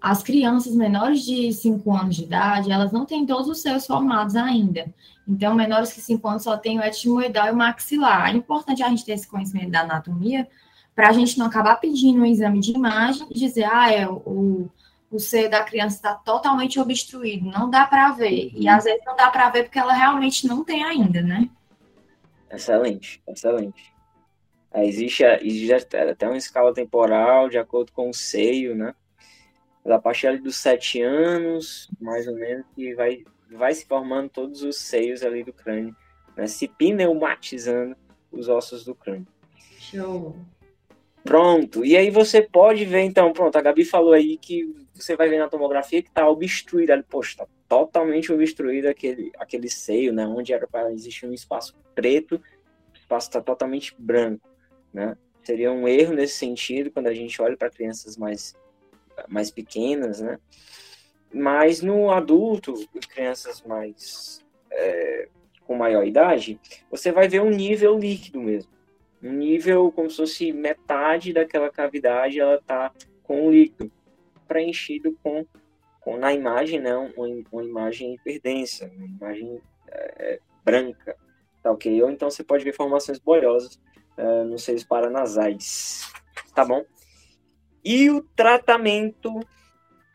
as crianças menores de 5 anos de idade, elas não têm todos os seus formados ainda. Então, menores que 5 anos só têm o etimoidal e o maxilar. É importante a gente ter esse conhecimento da anatomia, para a gente não acabar pedindo um exame de imagem e dizer, ah, é, o, o seio da criança está totalmente obstruído, não dá para ver. E às vezes não dá para ver porque ela realmente não tem ainda, né? Excelente, excelente. É, existe, existe até uma escala temporal de acordo com o seio, né? A partir ali dos sete anos, mais ou menos, que vai, vai se formando todos os seios ali do crânio, né? se pneumatizando os ossos do crânio. Show. Pronto. E aí você pode ver, então, pronto, a Gabi falou aí que você vai ver na tomografia que está obstruída. Ali, poxa, está totalmente obstruído aquele, aquele seio, né? Onde era para existir um espaço preto, o espaço está totalmente branco, né? Seria um erro nesse sentido quando a gente olha para crianças mais, mais pequenas, né? Mas no adulto, crianças mais é, com maior idade, você vai ver um nível líquido mesmo. Um nível como se fosse metade daquela cavidade ela está com o líquido preenchido com, com na imagem né? Uma, uma imagem hiperdensa uma imagem é, branca tá ok? Ou então você pode ver formações bolhosas é, nos seios paranasais tá bom e o tratamento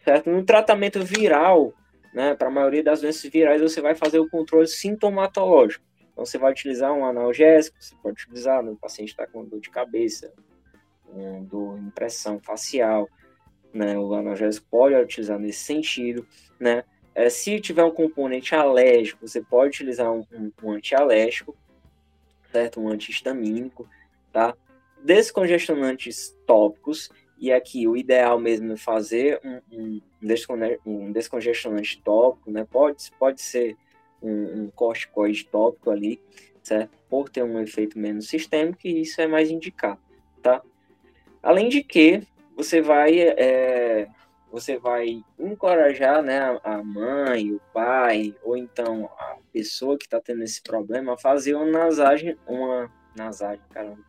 certo no tratamento viral né para a maioria das doenças virais você vai fazer o controle sintomatológico então, você vai utilizar um analgésico, você pode utilizar no paciente está com dor de cabeça, um, dor impressão facial, né? O analgésico pode utilizar nesse sentido, né? É, se tiver um componente alérgico, você pode utilizar um, um, um antialérgico, certo? Um antihistamínico, tá? Descongestionantes tópicos, e aqui o ideal mesmo é fazer um, um, descongestionante tópico, né? Pode, pode ser um, um corticoide tópico ali, certo? Por ter um efeito menos sistêmico, e isso é mais indicado, tá? Além de que você vai é, você vai encorajar né, a mãe, o pai, ou então a pessoa que está tendo esse problema a fazer uma nasagem, uma nasagem, caramba,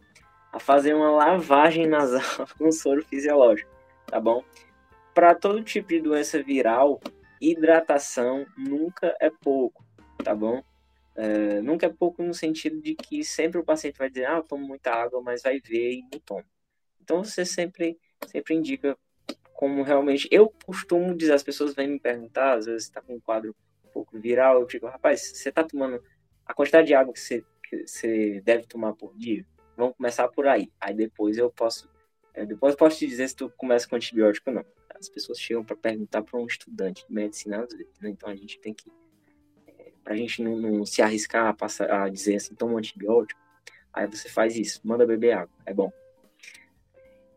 a fazer uma lavagem nasal com soro fisiológico, tá bom? Para todo tipo de doença viral, hidratação nunca é pouco, tá bom? É, nunca é pouco no sentido de que sempre o paciente vai dizer, ah, eu tomo muita água, mas vai ver e não toma. Então você sempre, sempre indica como realmente. Eu costumo dizer, as pessoas vêm me perguntar, às vezes está com um quadro um pouco viral, eu digo, rapaz, você está tomando a quantidade de água que você, que você deve tomar por dia? Vamos começar por aí. Aí depois eu posso. É, depois eu posso te dizer se tu começa com antibiótico ou não. As pessoas chegam para perguntar para um estudante de medicina às vezes, né? Então a gente tem que para a gente não, não, se arriscar a, passar, a dizer assim, toma um antibiótico, aí você faz isso, manda beber água, é bom.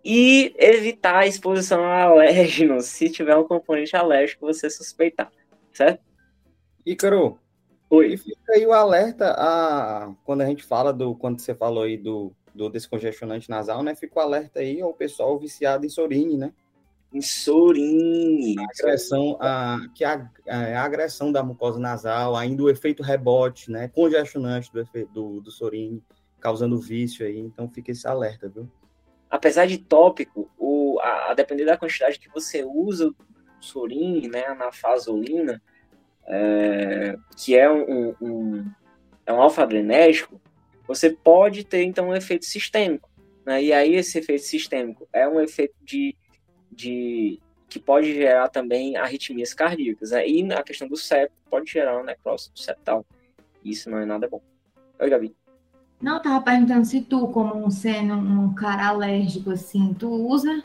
E evitar a exposição a alérgenos, se tiver um componente alérgico, você suspeitar, certo? Ícaro, Oi. E fica aí o alerta a quando a gente fala do quando você falou aí do, do descongestionante nasal, né? Fica o alerta aí ao pessoal viciado em sorine, né? Insorine. A agressão, a, que a, a, agressão da mucosa nasal, ainda o efeito rebote, né? Congestionante do, do, do sorine, causando vício aí. Então fica esse alerta, viu? Apesar de tópico, o, a, a depender da quantidade que você usa o sorine, né? A nafasolina, é, que é um, um, é um alfa-adrenérgico, você pode ter então um efeito sistêmico. Né? E aí esse efeito sistêmico é um efeito de de que pode gerar também arritmias cardíacas. Né? E a questão do septo pode gerar uma necrose septal. Isso não é nada bom. Oi, Gabi. Não, eu tava perguntando se tu, como sendo um cara alérgico, assim, tu usa?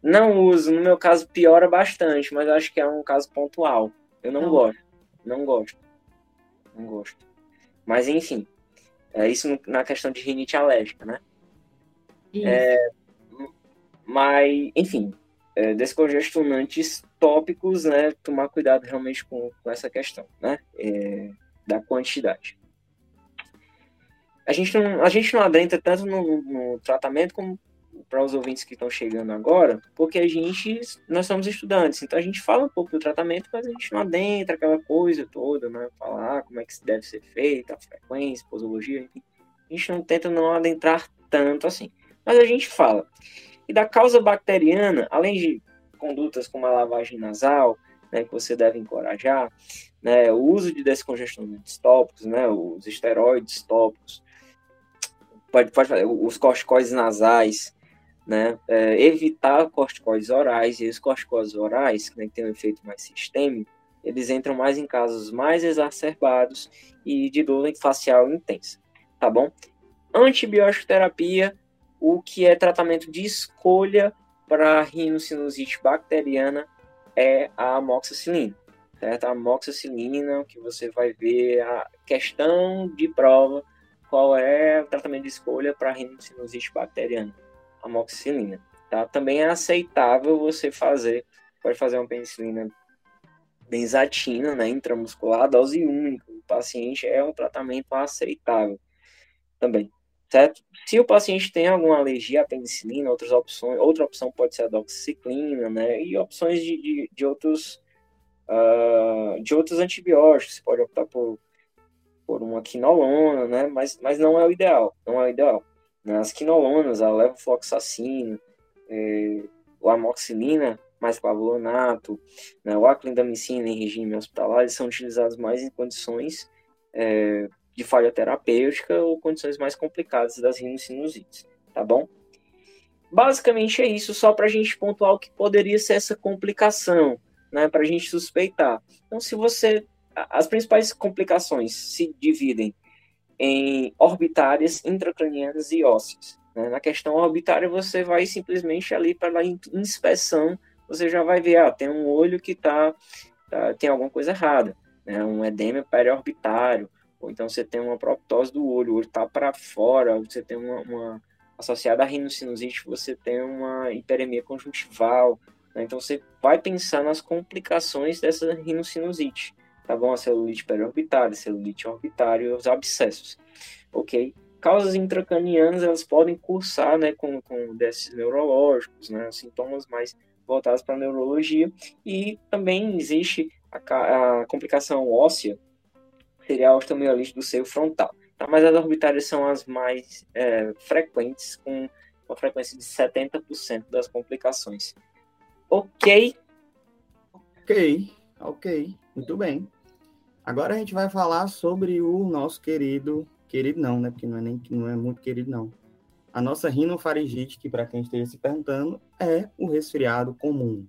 Não uso. No meu caso, piora bastante, mas acho que é um caso pontual. Eu não, não. gosto. Não gosto. Não gosto. Mas, enfim. É isso na questão de rinite alérgica, né? É, mas, enfim, é, descongestionantes tópicos, né? Tomar cuidado realmente com, com essa questão, né? É, da quantidade. A gente não, a gente não adentra tanto no, no tratamento como para os ouvintes que estão chegando agora, porque a gente, nós somos estudantes, então a gente fala um pouco do tratamento, mas a gente não adentra aquela coisa toda, né? Falar como é que deve ser feita, a frequência, posologia, enfim. A gente não tenta não adentrar tanto assim. Mas a gente fala. E da causa bacteriana, além de condutas como a lavagem nasal, né, que você deve encorajar, né, o uso de descongestionantes tópicos, né, os esteroides tópicos, pode, pode os corticoides nasais, né, é, evitar corticoides orais, e os corticoides orais, né, que tem um efeito mais sistêmico, eles entram mais em casos mais exacerbados e de dor facial intensa, tá bom? Antibiótico terapia o que é tratamento de escolha para rinocinusite bacteriana é a amoxicilina, certo? A amoxicilina, que você vai ver a questão de prova, qual é o tratamento de escolha para rinocinusite bacteriana, amoxicilina, tá? Também é aceitável você fazer, pode fazer uma penicilina benzatina, né, intramuscular, dose única, o paciente é um tratamento aceitável também certo? Se o paciente tem alguma alergia à penicilina, outras opções, outra opção pode ser a doxiciclina, né? E opções de, de, de outros uh, de outros antibióticos, você pode optar por, por uma quinolona, né? Mas, mas não é o ideal, não é o ideal. Né? As quinolonas, a levofloxacina, é, o amoxicilina, mais clavulanato, né? o aclindamicina em regime hospitalar, eles são utilizados mais em condições é, de falha terapêutica ou condições mais complicadas das rinossinusites, tá bom? Basicamente é isso, só para a gente pontuar o que poderia ser essa complicação, né, para a gente suspeitar. Então, se você. As principais complicações se dividem em orbitárias, intracranianas e ósseas. Né? Na questão orbitária, você vai simplesmente ali para inspeção, você já vai ver, ah, tem um olho que tá, tá tem alguma coisa errada, né? um edema periorbitário, ou então você tem uma proptose do olho, o olho está para fora, você tem uma, uma, associada à rinocinusite, você tem uma hiperemia conjuntival, né? então você vai pensar nas complicações dessa rinocinusite, tá bom? A celulite periorbitária, celulite orbitária e os abscessos, ok? causas intracranianas elas podem cursar né, com, com déficits neurológicos, né, sintomas mais voltados para a neurologia, e também existe a, a complicação óssea, seria a osteomielite do seio frontal. Tá? Mas as orbitárias são as mais é, frequentes, com uma frequência de 70% das complicações. Ok? Ok, ok, muito bem. Agora a gente vai falar sobre o nosso querido, querido não, né? Porque não é nem não é muito querido não. A nossa rinofaringite, que para quem esteja se perguntando, é o resfriado comum.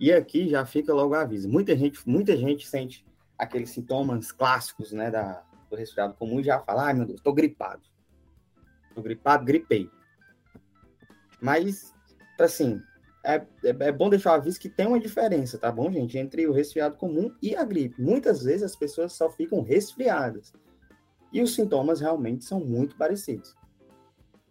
E aqui já fica logo aviso. Muita gente, muita gente sente aqueles sintomas clássicos, né, da, do resfriado comum e já fala, ai meu Deus, tô gripado. Tô gripado, gripei. Mas, assim, é, é, é, bom deixar o aviso que tem uma diferença, tá bom, gente? Entre o resfriado comum e a gripe. Muitas vezes as pessoas só ficam resfriadas. E os sintomas realmente são muito parecidos.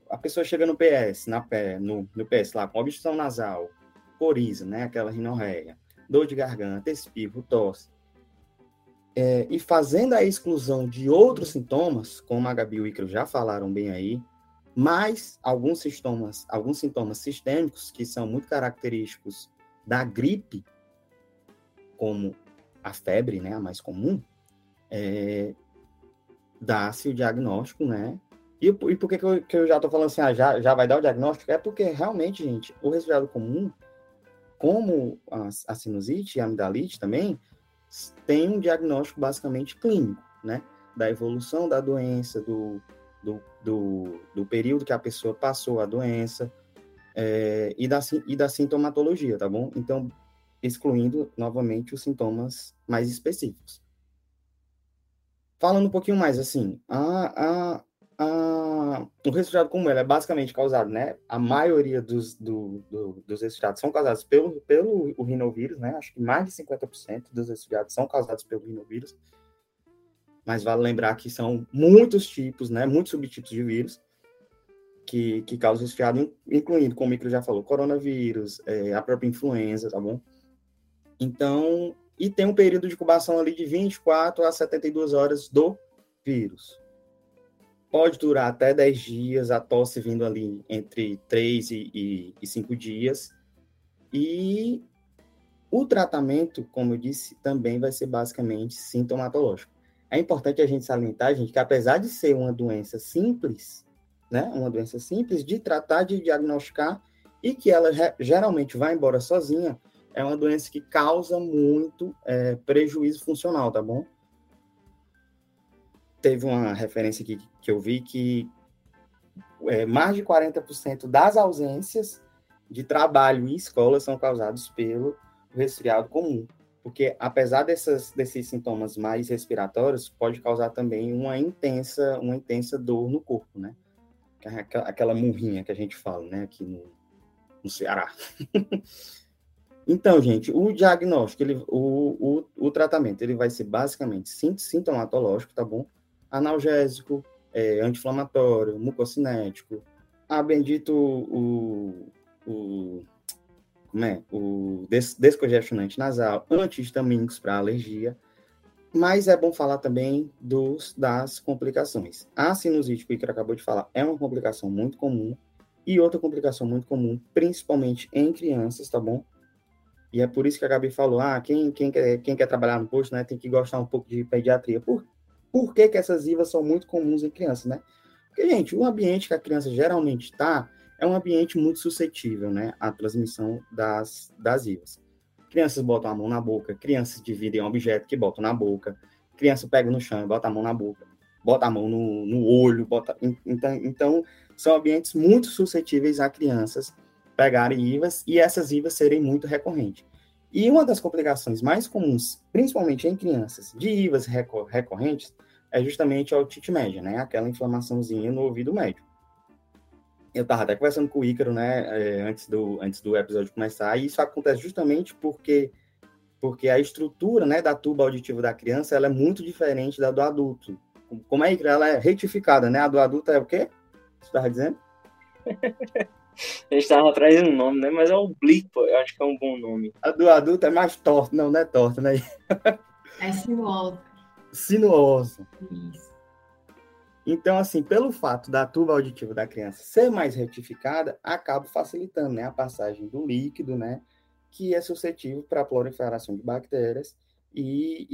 A pessoa chega no PS, na pé, no, no PS lá, com obstrução nasal, coriza, né? Aquela rinorreia, dor de garganta, espirro, tosse. É, e fazendo a exclusão de outros sintomas, como a Gabi e o Icaro já falaram bem aí, mas alguns sintomas, alguns sintomas sistêmicos que são muito característicos da gripe, como a febre, né, a mais comum, é, dá-se o diagnóstico, né? E, e por que, que, eu, que eu já estou falando assim, ah, já, já vai dar o diagnóstico? É porque realmente, gente, o resfriado comum, como a, a sinusite e a amidalite também, tem um diagnóstico basicamente clínico, né? Da evolução da doença, do, do, do, do período que a pessoa passou a doença é, e, da, e da sintomatologia, tá bom? Então, excluindo novamente os sintomas mais específicos. Falando um pouquinho mais, assim, a, a, a, o resfriado comum é basicamente causado, né? A maioria dos, do, do, dos resfriados são causados pelo, pelo o rinovírus, né? Acho que mais de 50% dos resfriados são causados pelo rinovírus mas vale lembrar que são muitos tipos, né, muitos subtipos de vírus que, que causam resfriado, incluindo, como o Micro já falou, coronavírus, é, a própria influenza, tá bom? Então, e tem um período de incubação ali de 24 a 72 horas do vírus. Pode durar até 10 dias, a tosse vindo ali entre 3 e, e, e 5 dias. E o tratamento, como eu disse, também vai ser basicamente sintomatológico. É importante a gente salientar, gente, que apesar de ser uma doença simples, né, uma doença simples de tratar, de diagnosticar, e que ela geralmente vai embora sozinha, é uma doença que causa muito é, prejuízo funcional, tá bom? Teve uma referência aqui que eu vi que é, mais de 40% das ausências de trabalho e escola são causados pelo resfriado comum porque apesar dessas, desses sintomas mais respiratórios, pode causar também uma intensa, uma intensa dor no corpo, né? É aquela murrinha que a gente fala, né, aqui no, no Ceará. então, gente, o diagnóstico, ele, o, o, o tratamento, ele vai ser basicamente sintomatológico, tá bom? Analgésico, é, anti-inflamatório, mucocinético, ah, bendito o, o né, o des descongestionante nasal, antihistamínicos para alergia, mas é bom falar também dos, das complicações. A sinusite, que o Iker acabou de falar, é uma complicação muito comum, e outra complicação muito comum, principalmente em crianças, tá bom? E é por isso que a Gabi falou, ah, quem, quem, quer, quem quer trabalhar no posto, né, tem que gostar um pouco de pediatria. Por, por que, que essas IVAs são muito comuns em crianças, né? Porque, gente, o ambiente que a criança geralmente está é um ambiente muito suscetível né, à transmissão das, das IVAs. Crianças botam a mão na boca, crianças dividem um objeto que botam na boca, criança pega no chão e bota a mão na boca, bota a mão no, no olho, bota... Então, então, são ambientes muito suscetíveis a crianças pegarem IVAs e essas IVAs serem muito recorrentes. E uma das complicações mais comuns, principalmente em crianças, de IVAs recorrentes, é justamente a otite média, né? Aquela inflamaçãozinha no ouvido médio eu estava até conversando com o Ícaro, né, é, antes do, antes do episódio começar, e isso acontece justamente porque, porque a estrutura, né, da tuba auditiva da criança, ela é muito diferente da do adulto. Como é, Ícaro? Ela é retificada, né? A do adulto é o quê? Você estava dizendo? Eu estava atrás de um nome, né? Mas é oblíqua, eu acho que é um bom nome. A do adulto é mais torta, não, não é torta, né? É sinuosa. Sinuosa. Isso. Então, assim, pelo fato da tuba auditiva da criança ser mais retificada, acaba facilitando né, a passagem do líquido, né, que é suscetível para a proliferação de bactérias e,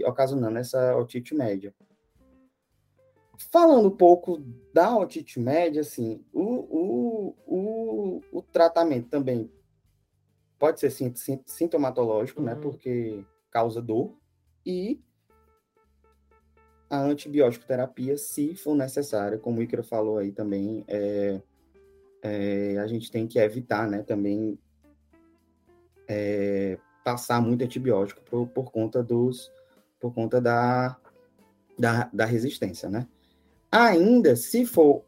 e ocasionando essa otite média. Falando um pouco da otite média, assim, o, o, o, o tratamento também pode ser sintomatológico, né, uhum. né, porque causa dor, e a antibiótico terapia, se for necessária, como o Icaro falou aí também, é, é, a gente tem que evitar, né, também é, passar muito antibiótico por, por conta dos, por conta da, da, da resistência, né. Ainda, se for,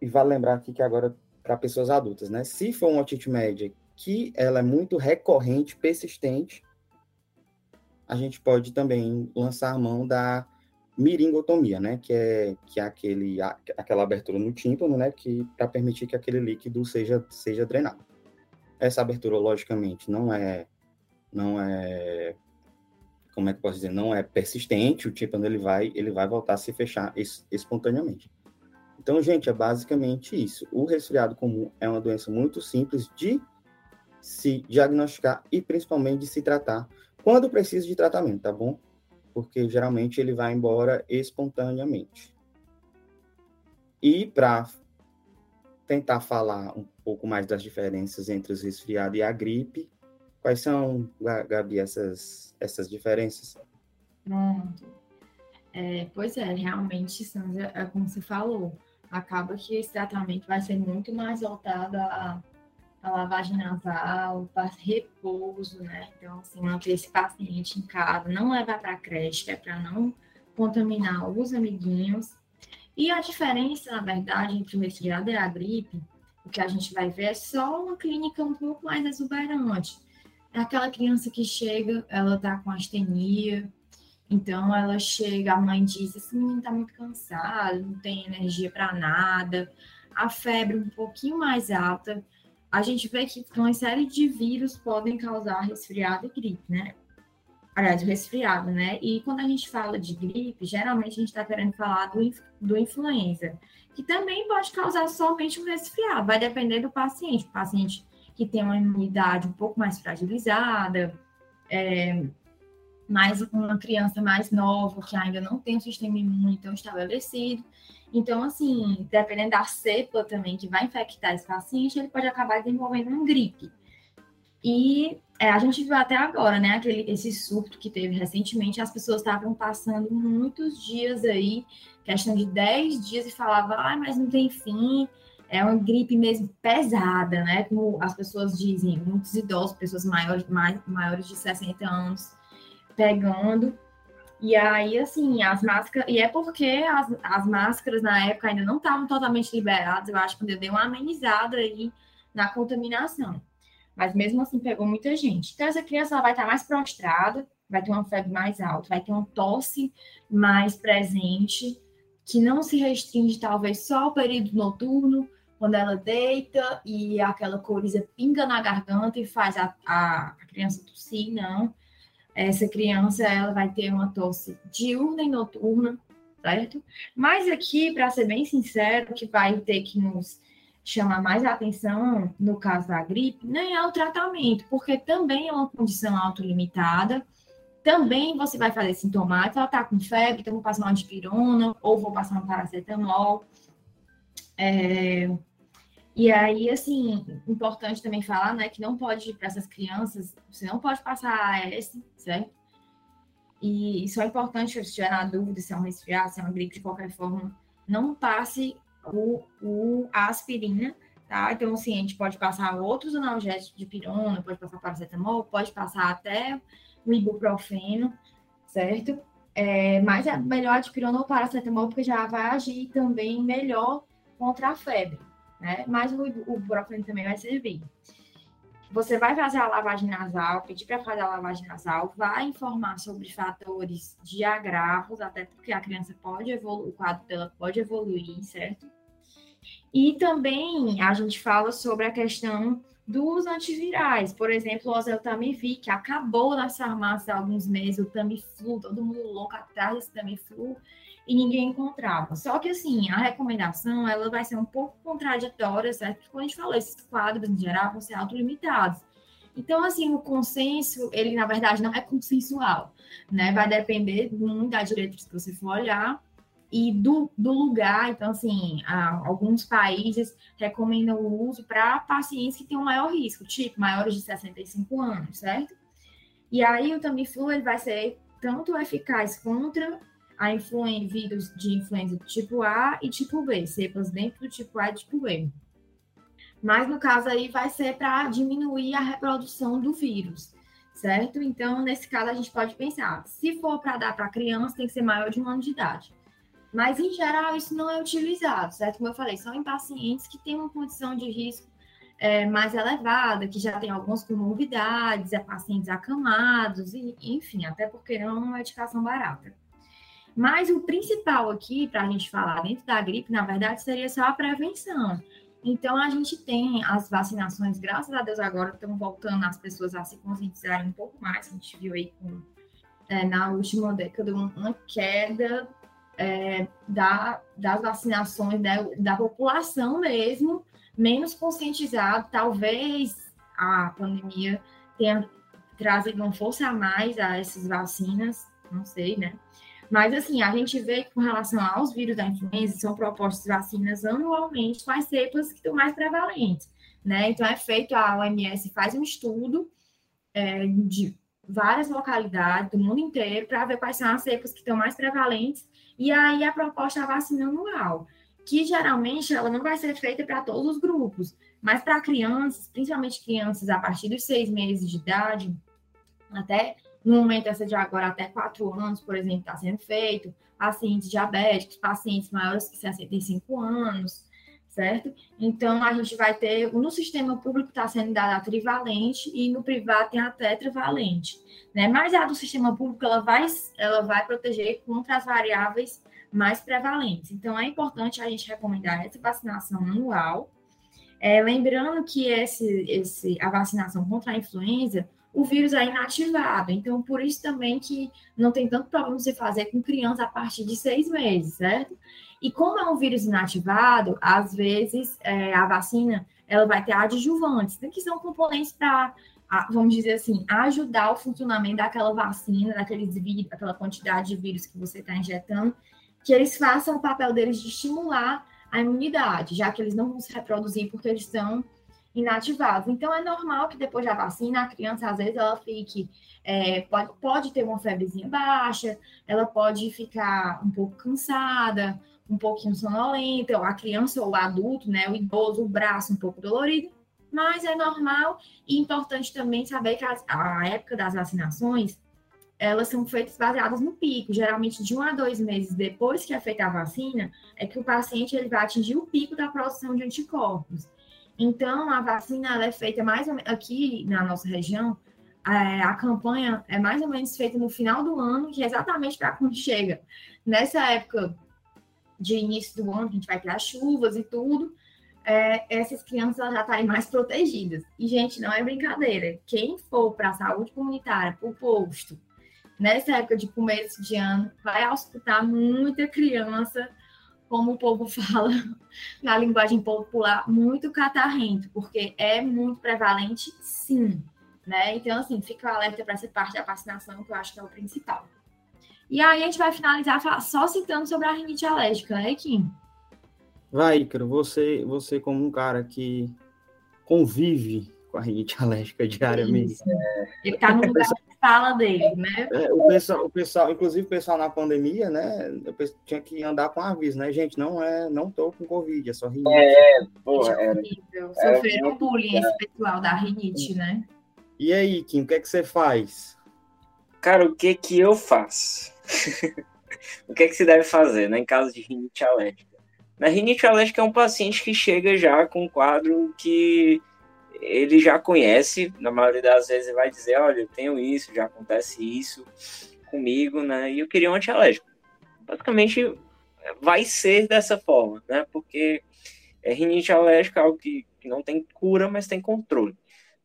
e vale lembrar aqui que agora para pessoas adultas, né, se for uma otite média que ela é muito recorrente, persistente, a gente pode também lançar mão da miringotomia, né, que é que é aquele aquela abertura no tímpano, né, que para permitir que aquele líquido seja seja drenado. Essa abertura logicamente não é não é como é que posso dizer, não é persistente, o tímpano ele vai ele vai voltar a se fechar es, espontaneamente. Então, gente, é basicamente isso. O resfriado comum é uma doença muito simples de se diagnosticar e principalmente de se tratar quando precisa de tratamento, tá bom? Porque geralmente ele vai embora espontaneamente. E para tentar falar um pouco mais das diferenças entre os resfriados e a gripe, quais são, Gabi, essas, essas diferenças? Pronto. É, pois é, realmente, Sandra, é como você falou, acaba que esse tratamento vai ser muito mais voltado a a lavagem nasal, repouso, né? Então, assim, manter esse paciente em casa, não levar para a creche, é para não contaminar os amiguinhos. E a diferença, na verdade, entre o resfriado e a gripe, o que a gente vai ver é só uma clínica um pouco mais exuberante. É aquela criança que chega, ela tá com astenia, então ela chega, a mãe diz: esse menino tá muito cansado, não tem energia para nada, a febre um pouquinho mais alta a gente vê que uma série de vírus podem causar resfriado e gripe, né? Aliás, resfriado, né? E quando a gente fala de gripe, geralmente a gente está querendo falar do, do influenza, que também pode causar somente um resfriado, vai depender do paciente. O paciente que tem uma imunidade um pouco mais fragilizada, é, mais uma criança mais nova, que ainda não tem um sistema imune tão estabelecido. Então, assim, dependendo da cepa também que vai infectar esse paciente, ele pode acabar desenvolvendo uma gripe. E é, a gente viu até agora, né, aquele, esse surto que teve recentemente, as pessoas estavam passando muitos dias aí, questão de 10 dias, e falavam, ah, mas não tem fim, é uma gripe mesmo pesada, né, como as pessoas dizem, muitos idosos, pessoas maiores, mais, maiores de 60 anos, pegando, e aí, assim, as máscaras. E é porque as, as máscaras na época ainda não estavam totalmente liberadas, eu acho que deu uma amenizada aí na contaminação. Mas mesmo assim pegou muita gente. Então, essa criança ela vai estar mais prostrada, vai ter uma febre mais alta, vai ter uma tosse mais presente, que não se restringe talvez só ao período noturno, quando ela deita e aquela coriza pinga na garganta e faz a, a, a criança tossir, não essa criança ela vai ter uma tosse diurna e noturna, certo? Mas aqui, para ser bem sincero, que vai ter que nos chamar mais atenção no caso da gripe nem é o tratamento, porque também é uma condição autolimitada. Também você vai fazer sintomático, ela está com febre, então vou passar uma dipirona ou vou passar um paracetamol. É, e aí, assim, importante também falar, né, que não pode, para essas crianças, você não pode passar AS, certo? E isso é importante, se tiver na dúvida se é um resfriado, se é uma gripe, de qualquer forma, não passe o, o a aspirina, tá? Então, assim, a gente pode passar outros analgésicos de pirona, pode passar paracetamol, pode passar até o ibuprofeno, certo? É, mas é melhor de pirona ou paracetamol, porque já vai agir também melhor contra a febre né? Mas o, o também vai servir. Você vai fazer a lavagem nasal, pedir para fazer a lavagem nasal, vai informar sobre fatores de agravos, até porque a criança pode evoluir, o quadro dela pode evoluir, certo? E também a gente fala sobre a questão dos antivirais, por exemplo, o oseltamivir, que acabou nas farmácias há alguns meses, o Tamiflu, todo mundo louco atrás desse Tamiflu, e ninguém encontrava. Só que, assim, a recomendação, ela vai ser um pouco contraditória, certo? Porque, como a gente falou, esses quadros, em geral, vão ser autolimitados. Então, assim, o consenso, ele, na verdade, não é consensual, né? Vai depender muito da diretriz que você for olhar e do, do lugar. Então, assim, alguns países recomendam o uso para pacientes que têm um maior risco, tipo, maiores de 65 anos, certo? E aí, o Tamiflu, ele vai ser tanto eficaz contra a influenza, vírus de influenza tipo A e tipo B, cepas dentro do tipo A e tipo B. Mas no caso aí vai ser para diminuir a reprodução do vírus, certo? Então, nesse caso, a gente pode pensar, se for para dar para criança, tem que ser maior de um ano de idade. Mas, em geral, isso não é utilizado, certo? Como eu falei, são em pacientes que têm uma condição de risco é, mais elevada, que já tem algumas comorbidades, é pacientes acamados, e, enfim, até porque não é uma medicação barata. Mas o principal aqui, para a gente falar dentro da gripe, na verdade, seria só a prevenção. Então, a gente tem as vacinações, graças a Deus, agora estão voltando as pessoas a se conscientizarem um pouco mais. A gente viu aí com, é, na última década uma queda é, da, das vacinações da, da população mesmo, menos conscientizado. Talvez a pandemia tenha trazido uma força a mais a essas vacinas, não sei, né? Mas, assim, a gente vê que com relação aos vírus da influenza, são propostas vacinas anualmente com as cepas que estão mais prevalentes, né? Então, é feito, a OMS faz um estudo é, de várias localidades do mundo inteiro para ver quais são as cepas que estão mais prevalentes e aí a proposta é a vacina anual, que geralmente ela não vai ser feita para todos os grupos, mas para crianças, principalmente crianças a partir dos seis meses de idade, até no momento essa de agora, até quatro anos, por exemplo, está sendo feito, pacientes diabéticos, pacientes maiores que 65 anos, certo? Então, a gente vai ter, no sistema público está sendo dada a trivalente e no privado tem a tetravalente, né? Mas a do sistema público, ela vai, ela vai proteger contra as variáveis mais prevalentes. Então, é importante a gente recomendar essa vacinação anual, é, lembrando que esse, esse, a vacinação contra a influenza, o vírus é inativado. Então, por isso também que não tem tanto problema você fazer com criança a partir de seis meses, certo? E como é um vírus inativado, às vezes é, a vacina ela vai ter adjuvantes, né, que são componentes para, vamos dizer assim, ajudar o funcionamento daquela vacina, daqueles vírus, daquela quantidade de vírus que você está injetando, que eles façam o papel deles de estimular a imunidade, já que eles não vão se reproduzir porque eles estão inativados. Então, é normal que depois da vacina, a criança, às vezes, ela fique, é, pode, pode ter uma febrezinha baixa, ela pode ficar um pouco cansada, um pouquinho sonolenta, ou a criança ou o adulto, né, o idoso, o braço um pouco dolorido, mas é normal e importante também saber que a, a época das vacinações, elas são feitas baseadas no pico, geralmente de um a dois meses depois que é feita a vacina, é que o paciente ele vai atingir o pico da produção de anticorpos. Então, a vacina é feita mais ou menos aqui na nossa região. É, a campanha é mais ou menos feita no final do ano, que é exatamente para quando chega nessa época de início do ano, que a gente vai ter as chuvas e tudo, é, essas crianças já estarem mais protegidas. E, gente, não é brincadeira. Quem for para a saúde comunitária, para o posto, nessa época de começo de ano, vai auscultar muita criança como o povo fala na linguagem popular, muito catarrento, porque é muito prevalente, sim. Né? Então, assim, fica o alerta para essa parte da vacinação, que eu acho que é o principal. E aí a gente vai finalizar só citando sobre a rinite alérgica, né, Kim? Vai, Ícaro, você, você como um cara que convive com a rinite alérgica diariamente. Isso. Ele está no lugar fala dele, né? É, o, pessoal, o pessoal, inclusive o pessoal na pandemia, né? Eu tinha que andar com aviso, né, gente? Não é, não tô com Covid, é só rinite. É, porra, é horrível. Sofreram é, bullying esse pessoal da rinite, né? E aí, Kim, o que é que você faz? Cara, o que que eu faço? o que é que se deve fazer, né, em caso de rinite alérgica? Na rinite alérgica é um paciente que chega já com um quadro que ele já conhece, na maioria das vezes ele vai dizer, olha, eu tenho isso, já acontece isso comigo, né? E eu queria um antialérgico. Basicamente vai ser dessa forma, né? Porque é rinite alérgica é algo que, que não tem cura, mas tem controle,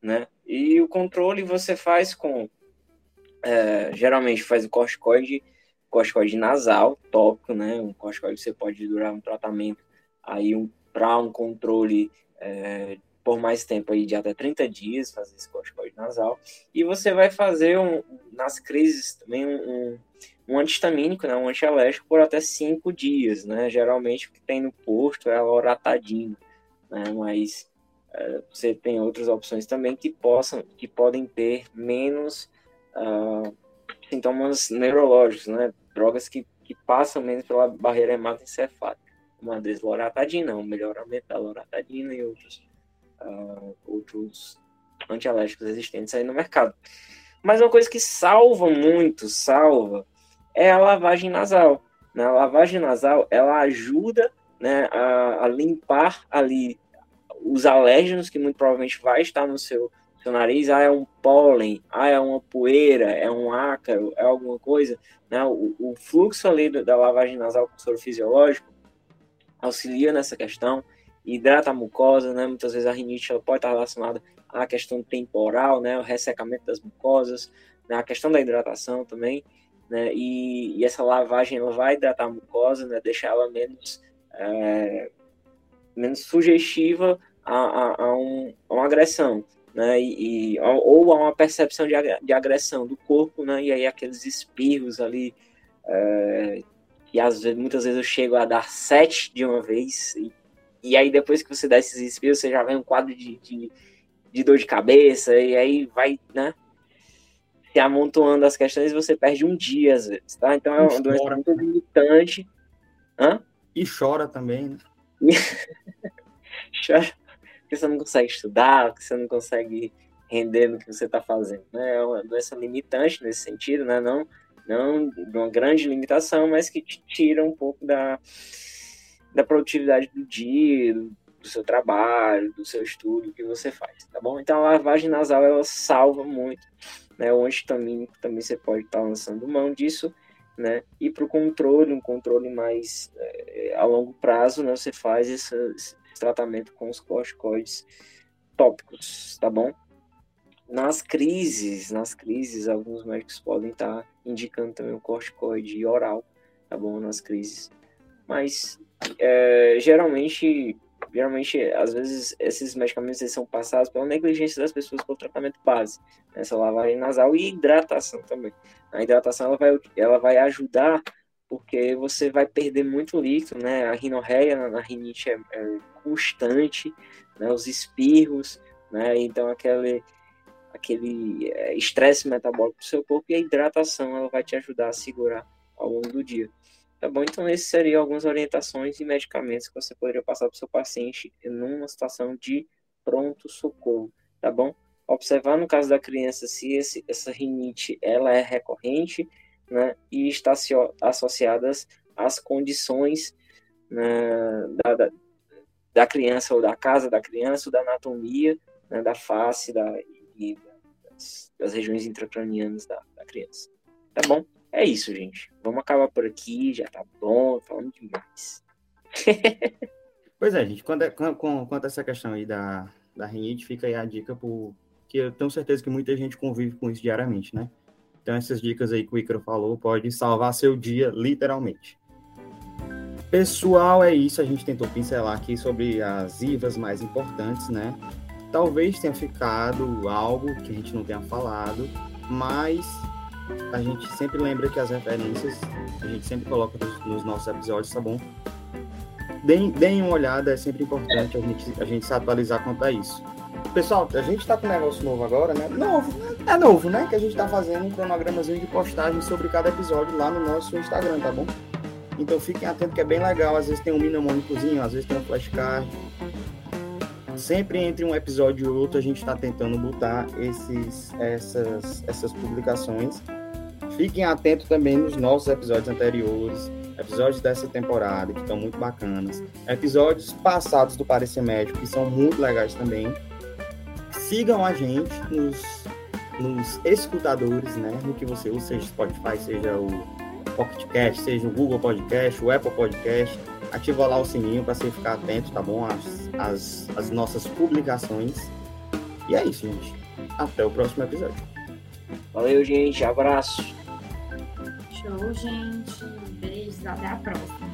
né? E o controle você faz com, é, geralmente faz o corticoide corticoide nasal, tópico, né? Um corticoide você pode durar um tratamento aí um, para um controle é, por mais tempo aí de até 30 dias, fazer esse corticoide nasal. E você vai fazer um, nas crises também um, um, um antihistamínico, né? Um antialérgico por até 5 dias, né? Geralmente o que tem no posto é a loratadina, né? Mas é, você tem outras opções também que possam, que podem ter menos uh, sintomas neurológicos, né? Drogas que, que passam menos pela barreira hematoencefálica. Uma desloratadina, um melhoramento da loratadina e outros, uh, outros antialérgicos existentes aí no mercado. Mas uma coisa que salva muito, salva, é a lavagem nasal. Né? A lavagem nasal, ela ajuda né, a, a limpar ali os alérgenos que muito provavelmente vai estar no seu seu nariz, ah, é um pólen, ah, é uma poeira, é um ácaro, é alguma coisa, né? O, o fluxo ali da lavagem nasal com soro fisiológico auxilia nessa questão, hidrata a mucosa, né? Muitas vezes a rinite ela pode estar relacionada à questão temporal, né? O ressecamento das mucosas, né? a questão da hidratação também, né? E, e essa lavagem ela vai hidratar a mucosa, né? Deixar ela menos é, menos sugestiva a, a, a, um, a uma agressão né, e, e, ou há uma percepção de, de agressão do corpo, né, e aí aqueles espirros ali, é, e às vezes, muitas vezes eu chego a dar sete de uma vez, e, e aí depois que você dá esses espirros, você já vem um quadro de, de, de dor de cabeça, e aí vai, né, se amontoando as questões, você perde um dia às vezes, tá? Então é uma doença muito limitante. Hã? E chora também, né? chora porque você não consegue estudar, porque você não consegue render no que você está fazendo. Né? É uma doença limitante nesse sentido, né? não, não uma grande limitação, mas que te tira um pouco da, da produtividade do dia, do, seu trabalho, do seu estudo que você faz, tá bom? Então a lavagem nasal ela salva muito, né? O antitamínico também você pode estar tá lançando mão disso, né? E para o controle, um controle mais é, a longo prazo, né? Você faz essa, tratamento com os corticoides tópicos, tá bom? Nas crises, nas crises, alguns médicos podem estar tá indicando também o corticoide oral, tá bom? Nas crises. Mas, é, geralmente, geralmente, às vezes, esses medicamentos eles são passados pela negligência das pessoas pelo tratamento base, essa lavagem nasal e hidratação também. A hidratação, ela vai, ela vai ajudar porque você vai perder muito líquido, né? A rinorreia na rinite é, é constante, né? Os espirros, né? Então aquele aquele é, estresse metabólico do seu corpo e a hidratação ela vai te ajudar a segurar ao longo do dia. Tá bom? Então esses seriam algumas orientações e medicamentos que você poderia passar para o seu paciente numa situação de pronto socorro, tá bom? Observar no caso da criança se esse, essa rinite ela é recorrente, né, e está associadas às condições né, da, da, da, criança ou da casa da criança, ou da anatomia né, da face da, e das, das regiões intracranianas da, da criança. Tá bom? É isso, gente. Vamos acabar por aqui, já tá bom, falando demais. pois é, gente, quanto, a, quanto a essa questão aí da, da rinite, fica aí a dica, por, que eu tenho certeza que muita gente convive com isso diariamente, né? Então, essas dicas aí que o Icaro falou podem salvar seu dia, literalmente. Pessoal, é isso. A gente tentou pincelar aqui sobre as IVAs mais importantes, né? Talvez tenha ficado algo que a gente não tenha falado, mas a gente sempre lembra que as referências a gente sempre coloca nos, nos nossos episódios, tá bom? Deem, deem uma olhada, é sempre importante a gente, a gente se atualizar quanto a isso. Pessoal, a gente tá com um negócio novo agora, né? Novo, é novo, né? Que a gente tá fazendo um cronogramazinho de postagem sobre cada episódio lá no nosso Instagram, tá bom? Então fiquem atentos que é bem legal. Às vezes tem um mnemônicozinho, às vezes tem um flashcard. Sempre entre um episódio e outro a gente está tentando botar esses, essas, essas publicações. Fiquem atentos também nos nossos episódios anteriores, episódios dessa temporada, que estão muito bacanas. Episódios passados do Parecer Médico, que são muito legais também sigam a gente nos, nos escutadores, né? No que você usa, seja Spotify, seja o Pocket Cast, seja o Google Podcast, o Apple Podcast. Ativa lá o sininho para você ficar atento, tá bom? As, as, as nossas publicações. E é isso, gente. Até o próximo episódio. Valeu, gente. Abraço. Show, gente. Beijos, até a próxima.